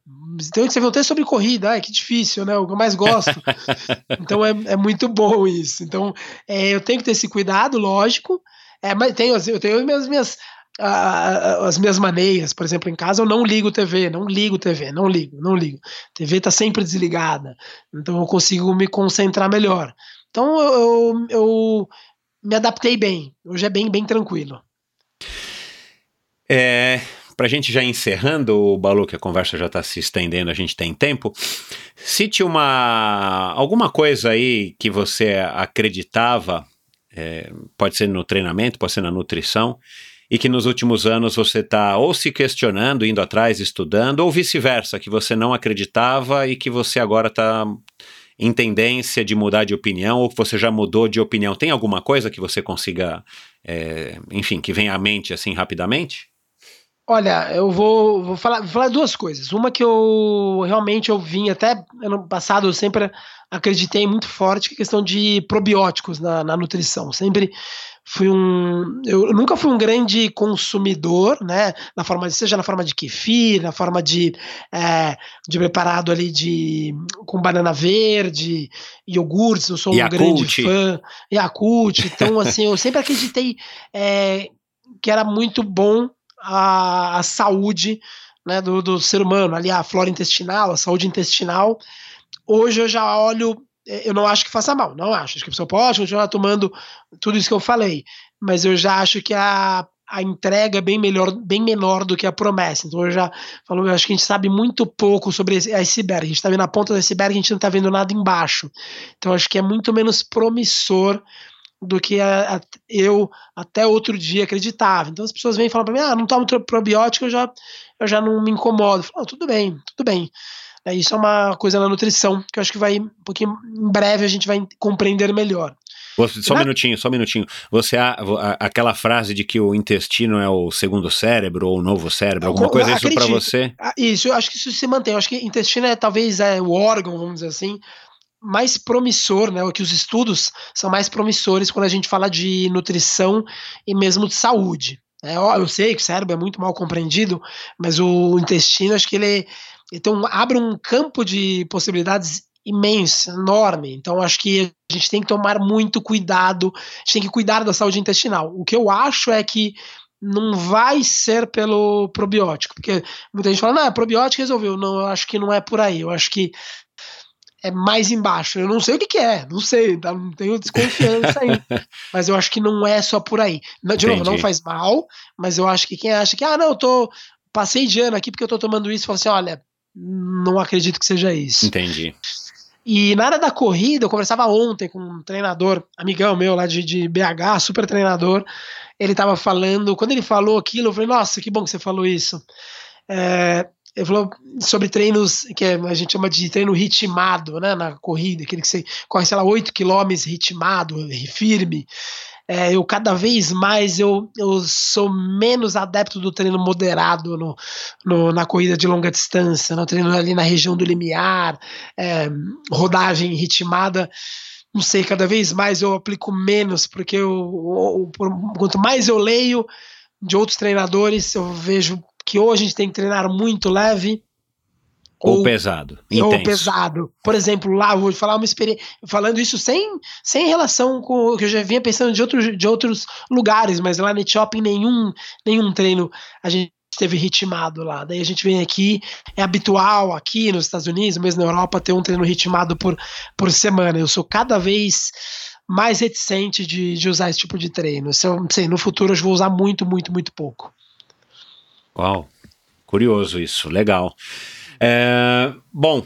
tenho que escrever um texto sobre corrida, ai, que difícil, né? O que eu mais gosto. então é, é muito bom isso. Então é, eu tenho que ter esse cuidado, lógico. É, mas tenho, eu tenho minhas, minhas as minhas maneiras, por exemplo, em casa eu não ligo TV, não ligo TV, não ligo, não ligo. A TV está sempre desligada, então eu consigo me concentrar melhor. Então eu, eu, eu me adaptei bem, hoje é bem, bem tranquilo. É, para a gente já encerrando, o Balu, que a conversa já está se estendendo, a gente tem tempo. Cite uma alguma coisa aí que você acreditava, é, pode ser no treinamento, pode ser na nutrição, e que nos últimos anos você está ou se questionando, indo atrás, estudando, ou vice-versa, que você não acreditava e que você agora está em tendência de mudar de opinião, ou que você já mudou de opinião. Tem alguma coisa que você consiga, é, enfim, que venha à mente assim rapidamente? Olha, eu vou, vou, falar, vou falar duas coisas. Uma que eu realmente eu vim até ano passado, eu sempre acreditei muito forte que é a questão de probióticos na, na nutrição. Sempre fui um. Eu nunca fui um grande consumidor, né? Na forma de, seja na forma de kefir, na forma de, é, de preparado ali de com banana verde, iogurtes, eu sou um Yakult. grande fã. Yakult. Então, assim, eu sempre acreditei é, que era muito bom a, a saúde né, do, do ser humano, ali a flora intestinal, a saúde intestinal. Hoje eu já olho é, eu não acho que faça mal, não acho. Acho que a pessoa pode continuar tomando tudo isso que eu falei, mas eu já acho que a, a entrega é bem melhor, bem menor do que a promessa. Então eu já falo, eu acho que a gente sabe muito pouco sobre esse iceberg. A gente está vendo a ponta do iceberg, a gente não está vendo nada embaixo. Então acho que é muito menos promissor do que a, a, eu até outro dia acreditava. Então as pessoas vêm e falam para mim, ah, não tomo probiótico, eu já, eu já não me incomodo. Falo, oh, tudo bem, tudo bem. É, isso é uma coisa na nutrição que eu acho que vai, um pouquinho, em breve a gente vai compreender melhor. Você, só um minutinho, só um minutinho. Você a, a, aquela frase de que o intestino é o segundo cérebro ou o novo cérebro, alguma eu, coisa isso para você? Ah, isso, eu acho que isso se mantém. Eu acho que intestino é talvez é o órgão, vamos dizer assim, mais promissor, né? Que os estudos são mais promissores quando a gente fala de nutrição e mesmo de saúde. É, eu sei que o cérebro é muito mal compreendido, mas o intestino, acho que ele, então abre um campo de possibilidades imenso, enorme. Então acho que a gente tem que tomar muito cuidado, a gente tem que cuidar da saúde intestinal. O que eu acho é que não vai ser pelo probiótico, porque muita gente fala, não, é probiótico resolveu. Não, eu acho que não é por aí. Eu acho que é mais embaixo. Eu não sei o que, que é, não sei, tá? não tenho desconfiança aí. mas eu acho que não é só por aí. De Entendi. novo, não faz mal, mas eu acho que quem acha que, ah, não, eu tô. Passei de ano aqui porque eu tô tomando isso, fala assim: olha, não acredito que seja isso. Entendi. E na área da corrida, eu conversava ontem com um treinador, amigão meu lá de, de BH, super treinador. Ele tava falando, quando ele falou aquilo, eu falei, nossa, que bom que você falou isso. É, ele falou sobre treinos que a gente chama de treino ritmado, né, na corrida, aquele que você corre, sei lá, 8 km ritmado, firme. É, eu cada vez mais eu, eu sou menos adepto do treino moderado no, no na corrida de longa distância, no treino ali na região do limiar, é, rodagem ritmada. Não sei, cada vez mais eu aplico menos, porque eu, eu, quanto mais eu leio de outros treinadores, eu vejo que ou a gente tem que treinar muito leve, ou, ou pesado. Intenso. Ou pesado. Por exemplo, lá, vou falar uma experiência. Falando isso sem, sem relação com o que eu já vinha pensando de outros, de outros lugares, mas lá no shopping nenhum, nenhum treino a gente teve ritmado lá. Daí a gente vem aqui, é habitual aqui nos Estados Unidos, mesmo na Europa, ter um treino ritmado por, por semana. Eu sou cada vez mais reticente de, de usar esse tipo de treino. Se eu, sei, no futuro eu vou usar muito, muito, muito pouco. Uau, curioso isso, legal. É, bom,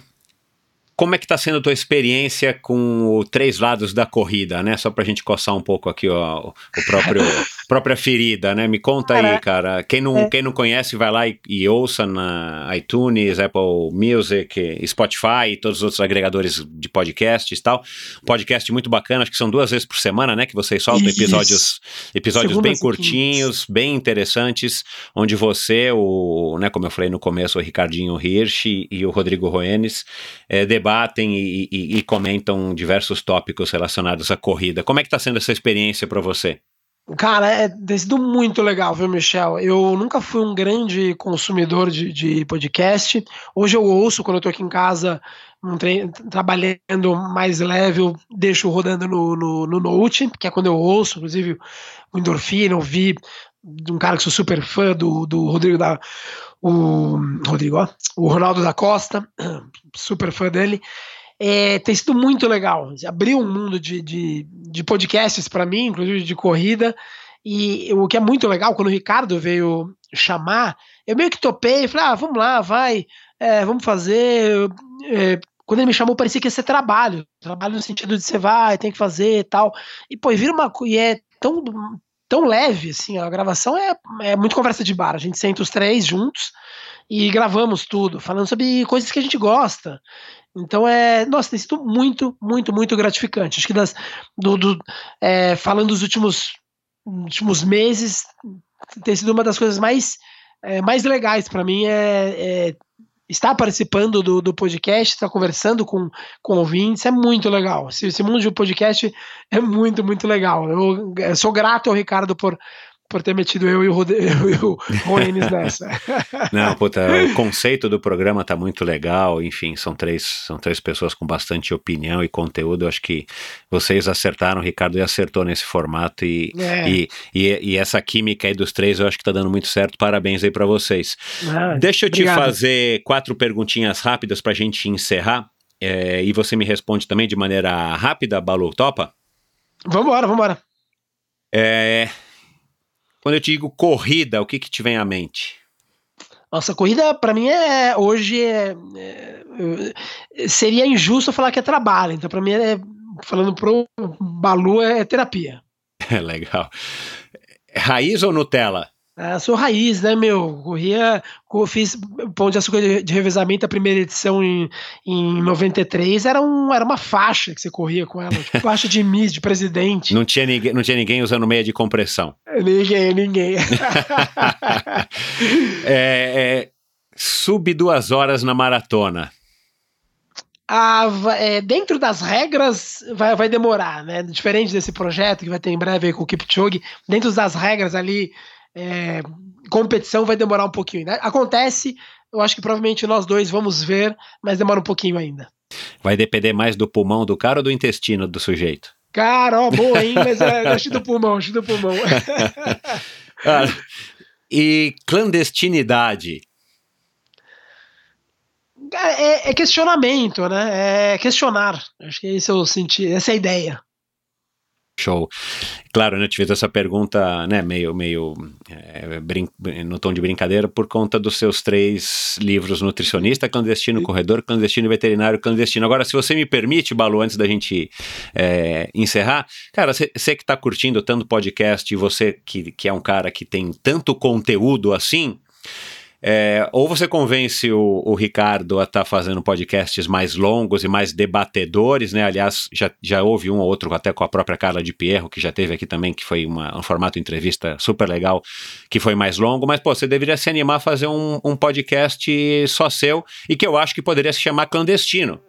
como é que está sendo a tua experiência com o três lados da corrida, né? Só para a gente coçar um pouco aqui ó, o próprio própria ferida, né? Me conta aí, cara. Quem não, é. quem não conhece, vai lá e, e ouça na iTunes, Apple Music, Spotify e todos os outros agregadores de podcasts e tal. Podcast muito bacana, acho que são duas vezes por semana, né? Que vocês soltam Isso. episódios, episódios bem curtinhos, bem interessantes, onde você, o, né, como eu falei no começo, o Ricardinho Hirsch e o Rodrigo Roenes eh, debatem e, e- e comentam diversos tópicos relacionados à corrida. Como é que está sendo essa experiência para você? Cara, é tem sido muito legal, viu, Michel? Eu nunca fui um grande consumidor de, de podcast. Hoje eu ouço quando eu tô aqui em casa, trabalhando mais leve, eu deixo rodando no, no, no Note, que é quando eu ouço, inclusive o Endorfina, eu vi de um cara que sou super fã do, do Rodrigo da. O Rodrigo, ó, o Ronaldo da Costa, super fã dele. É, tem sido muito legal. Abriu um mundo de, de, de podcasts para mim, inclusive de corrida. E o que é muito legal, quando o Ricardo veio chamar, eu meio que topei falei: ah, vamos lá, vai, é, vamos fazer. É, quando ele me chamou, parecia que ia ser trabalho. Trabalho no sentido de você vai, tem que fazer e tal. E, pô, vira uma. E é tão, tão leve, assim, a gravação é, é muito conversa de bar. A gente senta os três juntos e gravamos tudo, falando sobre coisas que a gente gosta. Então é, nossa, tem sido muito, muito, muito gratificante. Acho que das, do, do, é, falando dos últimos, últimos meses, tem sido uma das coisas mais, é, mais legais para mim é, é estar participando do, do podcast, estar conversando com, com ouvintes, é muito legal. Esse, esse mundo de podcast é muito, muito legal. Eu, eu sou grato ao Ricardo por, por ter metido eu e o, Roenes nessa. Não, puta, o conceito do programa tá muito legal. Enfim, são três, são três pessoas com bastante opinião e conteúdo. Eu acho que vocês acertaram, o Ricardo acertou nesse formato e, É. e, e, e essa química aí dos três eu acho que tá dando muito certo. Parabéns aí para vocês. Ah, Deixa eu te obrigado. fazer quatro perguntinhas rápidas pra gente encerrar. é, e você me responde também de maneira rápida, Balu, topa? Vambora, vambora. É, quando eu te digo corrida, o que que te vem à mente? Nossa, corrida para mim é hoje é, é, seria injusto falar que é trabalho. Então para mim é falando pro Balu é terapia. É legal. Raiz ou Nutella? Ah, sou raiz, né, meu? Corria, fiz Pão de Açúcar de, de Revezamento, a primeira edição em, em 93, era, um, era uma faixa que você corria com ela, tipo faixa de Miss, de presidente. Não tinha ninguém, não tinha ninguém usando meia de compressão. Ninguém, ninguém. é, é, sub duas horas na maratona. Ah, é, dentro das regras vai, vai demorar, né? Diferente desse projeto que vai ter em breve aí com o Kipchoge, dentro das regras ali, é, competição vai demorar um pouquinho. Né? Acontece, eu acho que provavelmente nós dois vamos ver, mas demora um pouquinho ainda. Vai depender mais do pulmão do cara ou do intestino do sujeito? Cara, ó, boa, hein? Mas é, acho do pulmão, acho do pulmão. Ah, e clandestinidade. Cara, É, é questionamento, né? É questionar. Acho que esse eu senti, essa é a ideia. Show. Claro, né, fiz essa pergunta, né, meio, meio é, brin- no tom de brincadeira, por conta dos seus três livros: Nutricionista, Clandestino, Corredor, Clandestino e Veterinário Clandestino. Agora, se você me permite, Balu, antes da gente é, encerrar, cara, você que está curtindo tanto podcast e você que, que é um cara que tem tanto conteúdo assim. É, ou você convence o, o Ricardo a estar fazendo podcasts mais longos e mais debatedores, né? Aliás, já, já houve um ou outro até com a própria Carla de Pierro, que já teve aqui também, que foi uma, um formato entrevista super legal, que foi mais longo, mas, pô, você deveria se animar a fazer um, um podcast só seu e que eu acho que poderia se chamar Clandestino.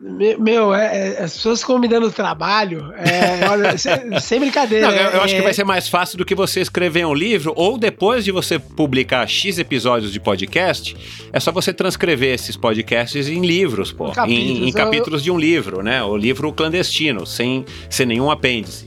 Me- Meu, é- é- as pessoas ficam me dando trabalho, é, olha, sem, sem brincadeira. Não, eu, eu é- acho que vai ser mais fácil do que você escrever um livro, ou depois de você publicar X episódios de podcast, é só você transcrever esses podcasts em livros, pô. Em capítulos, em, em eu- capítulos de um livro, né? O livro clandestino, sem, sem nenhum apêndice.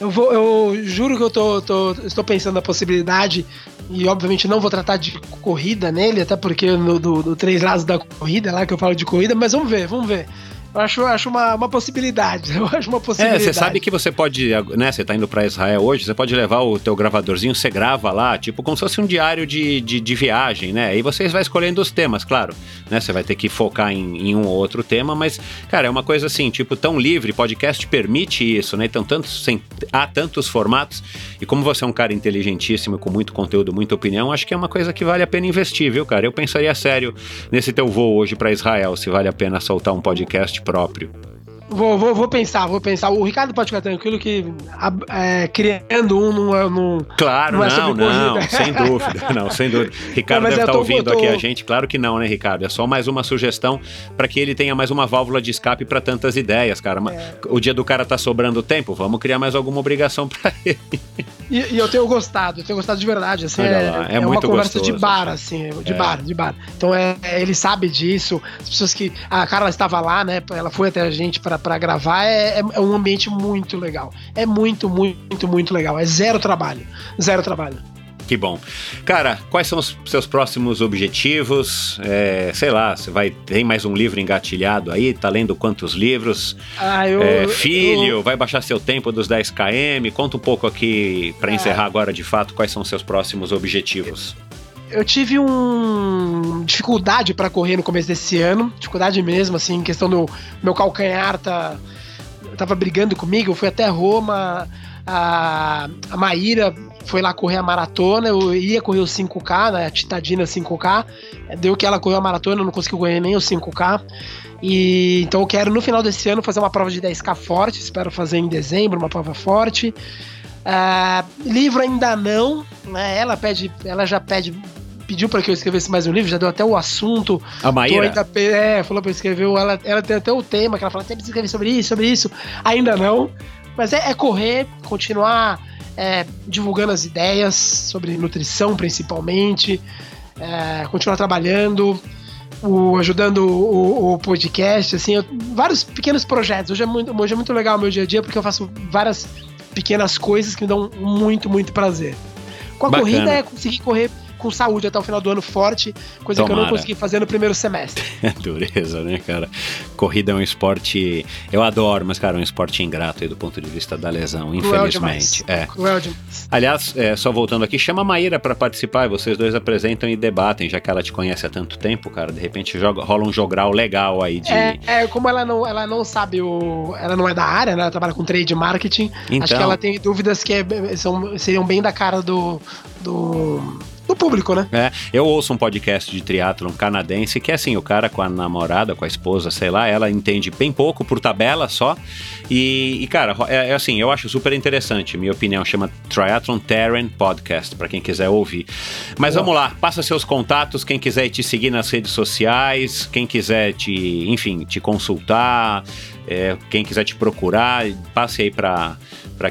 Eu, vou, eu juro que eu tô, tô- estou pensando na possibilidade, e obviamente não vou tratar de corrida nele, até porque no do, do Três Lados da Corrida, lá que eu falo de corrida, mas vamos ver, vamos ver. Eu acho, acho uma, uma possibilidade. Eu acho uma possibilidade. É, você sabe que você pode, né? Você tá indo pra Israel hoje, você pode levar o teu gravadorzinho, você grava lá, tipo, como se fosse um diário de, de, de viagem, né? E vocês vai escolhendo os temas, claro. Né? Você vai ter que focar em, em, um ou outro tema, mas, cara, é uma coisa assim, tipo, tão livre, podcast permite isso, né? Então, tantos, sem, há tantos formatos, e como você é um cara inteligentíssimo, com muito conteúdo, muita opinião, acho que é uma coisa que vale a pena investir, viu, cara? Eu pensaria sério nesse teu voo hoje para Israel, se vale a pena soltar um podcast próprio. Vou, vou, vou pensar, vou pensar. O Ricardo pode ficar tranquilo que é, criando um não, não Claro, não, é não, não sem dúvida. Não, sem dúvida. Ricardo não, deve estar tá ouvindo tô... aqui a gente. Claro que não, né, Ricardo? É só mais uma sugestão para que ele tenha mais uma válvula de escape para tantas ideias, cara. É. O dia do cara tá sobrando tempo, vamos criar mais alguma obrigação para ele. E, e, eu tenho gostado, eu tenho gostado de verdade. Assim, é, é, é uma conversa gostoso, de bar, assim, de é. bar, de bar. Então é, ele sabe disso. As pessoas que. A Carla estava lá, né? Ela foi até a gente para para gravar, é, é, é, um ambiente muito legal. É muito, muito, muito legal. É zero trabalho. Zero trabalho. Que bom. Cara, quais são os seus próximos objetivos? É, sei lá, você vai tem mais um livro engatilhado aí? Tá lendo quantos livros? Ah, eu, é, filho, eu... vai baixar seu tempo dos 10 km? Conta um pouco aqui para encerrar agora de fato quais são os seus próximos objetivos. Eu tive um dificuldade para correr no começo desse ano, dificuldade mesmo, assim, questão do meu calcanhar tá tava brigando comigo, eu fui até Roma, a, a Maíra foi lá correr a maratona, eu ia correr o 5K, né, a Titadina 5K, deu que ela correu a maratona, eu não consegui correr nem o 5K, e então eu quero no final desse ano fazer uma prova de 10K forte, espero fazer em dezembro uma prova forte, Uh, livro ainda não, né? Ela pede, ela já pede pediu para que eu escrevesse mais um livro, já deu até o assunto. A Maíra? Ainda, é, falou para eu escrever, ela, ela tem até o tema, que ela fala, tem que escrever sobre isso, sobre isso. Ainda não, mas é, é correr, continuar é, divulgando as ideias sobre nutrição, principalmente, é, continuar trabalhando, o, ajudando o, o, podcast, assim, eu, vários pequenos projetos. Hoje é, muito, hoje é muito legal o meu dia a dia, porque eu faço várias pequenas coisas que me dão muito, muito prazer. Com a Bacana. corrida é conseguir correr com saúde até o final do ano forte, coisa Tomara. que eu não consegui fazer no primeiro semestre. Dureza, né, cara? Corrida é um esporte. Eu adoro, mas, cara, é um esporte ingrato aí do ponto de vista da lesão, infelizmente. É. Aliás, é, só voltando aqui, chama a Maíra para participar e vocês dois apresentam e debatem, já que ela te conhece há tanto tempo, cara. De repente joga, rola um jogral legal aí de. É, é, como ela não, ela não sabe o. Ela não é da área, né? Ela trabalha com trade marketing. Então, acho que ela tem dúvidas que é, são, seriam bem da cara do. do do público, né? É, eu ouço um podcast de triatlon canadense que é assim, o cara com a namorada, com a esposa, sei lá, ela entende bem pouco por tabela só. E, e cara, é, é, assim, eu acho super interessante. Minha opinião chama Triathlon Terran Podcast, para quem quiser ouvir. Mas Boa. vamos lá, passa seus contatos, quem quiser te seguir nas redes sociais, quem quiser te, enfim, te consultar, é, quem quiser te procurar, passe aí para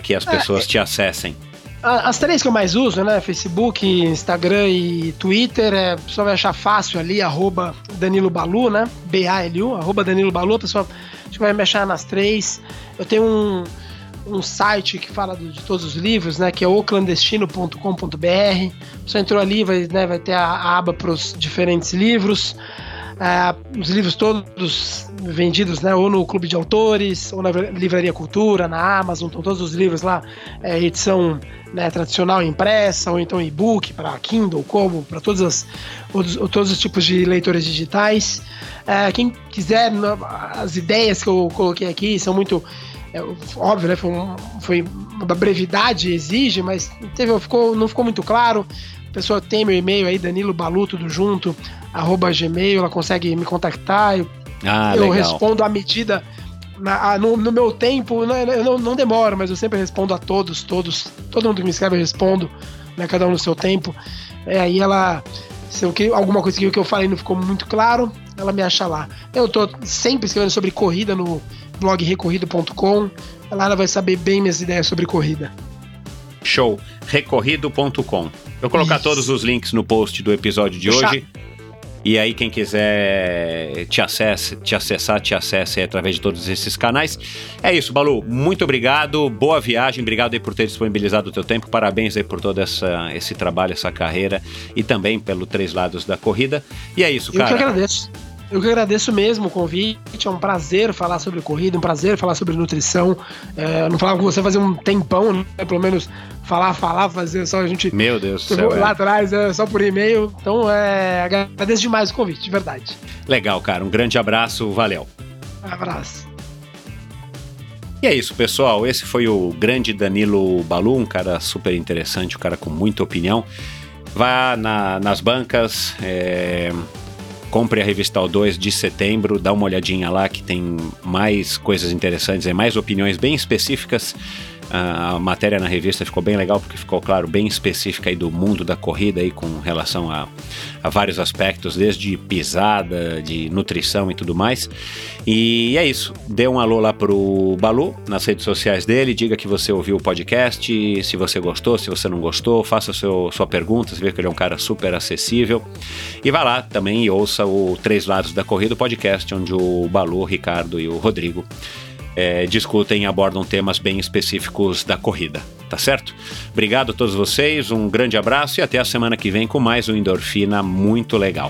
que as é, pessoas é, te acessem. As três que eu mais uso, né? Facebook, Instagram e Twitter, é, a vai achar fácil ali, arroba Danilo Balu, né? B-A-L-U, arroba Danilo Balu, a pessoa acho que vai me achar nas três. Eu tenho um, um site que fala de todos os livros, né? Que é oclandestino.com.br. Você entrou ali, vai, né, vai ter a, a aba para os diferentes livros. É, os livros todos vendidos, né, ou no Clube de Autores, ou na Livraria Cultura, na Amazon, estão todos os livros lá, é, edição né, tradicional impressa, ou então e-book para Kindle, como para todos, todos os tipos de leitores digitais. É, quem quiser, as ideias que eu coloquei aqui são muito. É, óbvio, né? Foi, foi, uma brevidade exige, mas teve, ficou, não ficou muito claro. A pessoa tem meu e-mail aí, Danilo Balu, tudo junto, arroba gmail, ela consegue me contactar. Eu, ah, eu respondo à medida. Na, no, no, meu tempo, não, eu não, não, demoro, mas eu sempre respondo a todos, todos, todo mundo que me escreve eu respondo, né, cada um no seu tempo. É, aí ela, se eu, alguma coisa que eu falei não ficou muito claro, ela me acha lá. Eu tô sempre escrevendo sobre corrida no blog recorrido.com, lá ela vai saber bem minhas ideias sobre corrida. Show, recorrido.com. Vou colocar Isso. todos os links no post do episódio de hoje. E aí, quem quiser te, acesse, te acessar, te acesse através de todos esses canais. É isso, Balu. Muito obrigado. Boa viagem. Obrigado aí por ter disponibilizado o teu tempo. Parabéns aí por todo essa, esse trabalho, essa carreira e também pelo Três Lados da Corrida. E é isso, cara. Eu que agradeço. Eu que agradeço mesmo o convite, é um prazer falar sobre corrida, um prazer falar sobre nutrição. É, não falava com você fazer um tempão, né? Pelo menos falar, falar, fazer só a gente. Meu Deus do céu. Lá é. atrás, é, só por e-mail. Então, é, agradeço demais o convite, de verdade. Legal, cara. Um grande abraço, valeu. Um abraço. E é isso, pessoal. Esse foi o grande Danilo Balu, um cara super interessante, um cara com muita opinião. Vá na, nas bancas, é, compre a revista O2 de setembro, dá uma olhadinha lá que tem mais coisas interessantes, é mais opiniões bem específicas a matéria na revista ficou bem legal porque ficou, claro, bem específica aí do mundo da corrida aí com relação a, a vários aspectos, desde pisada, de nutrição e tudo mais. E é isso. Dê um alô lá pro Balu nas redes sociais dele, diga que você ouviu o podcast, se você gostou, se você não gostou, faça seu, sua pergunta, você vê que ele é um cara super acessível. E vá lá também e ouça o Três Lados da Corrida, o podcast onde o Balu, o Ricardo e o Rodrigo é, discutem e abordam temas bem específicos da corrida, tá certo? Obrigado a todos vocês, um grande abraço e até a semana que vem com mais um Endorfina muito legal.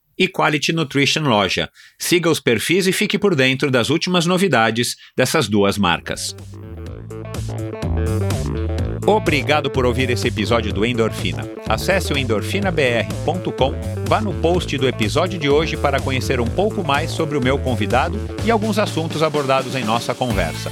e Quality Nutrition Loja. Siga os perfis e fique por dentro das últimas novidades dessas duas marcas. Obrigado por ouvir esse episódio do Endorfina. Acesse o endorfinabr.com, vá no post do episódio de hoje para conhecer um pouco mais sobre o meu convidado e alguns assuntos abordados em nossa conversa.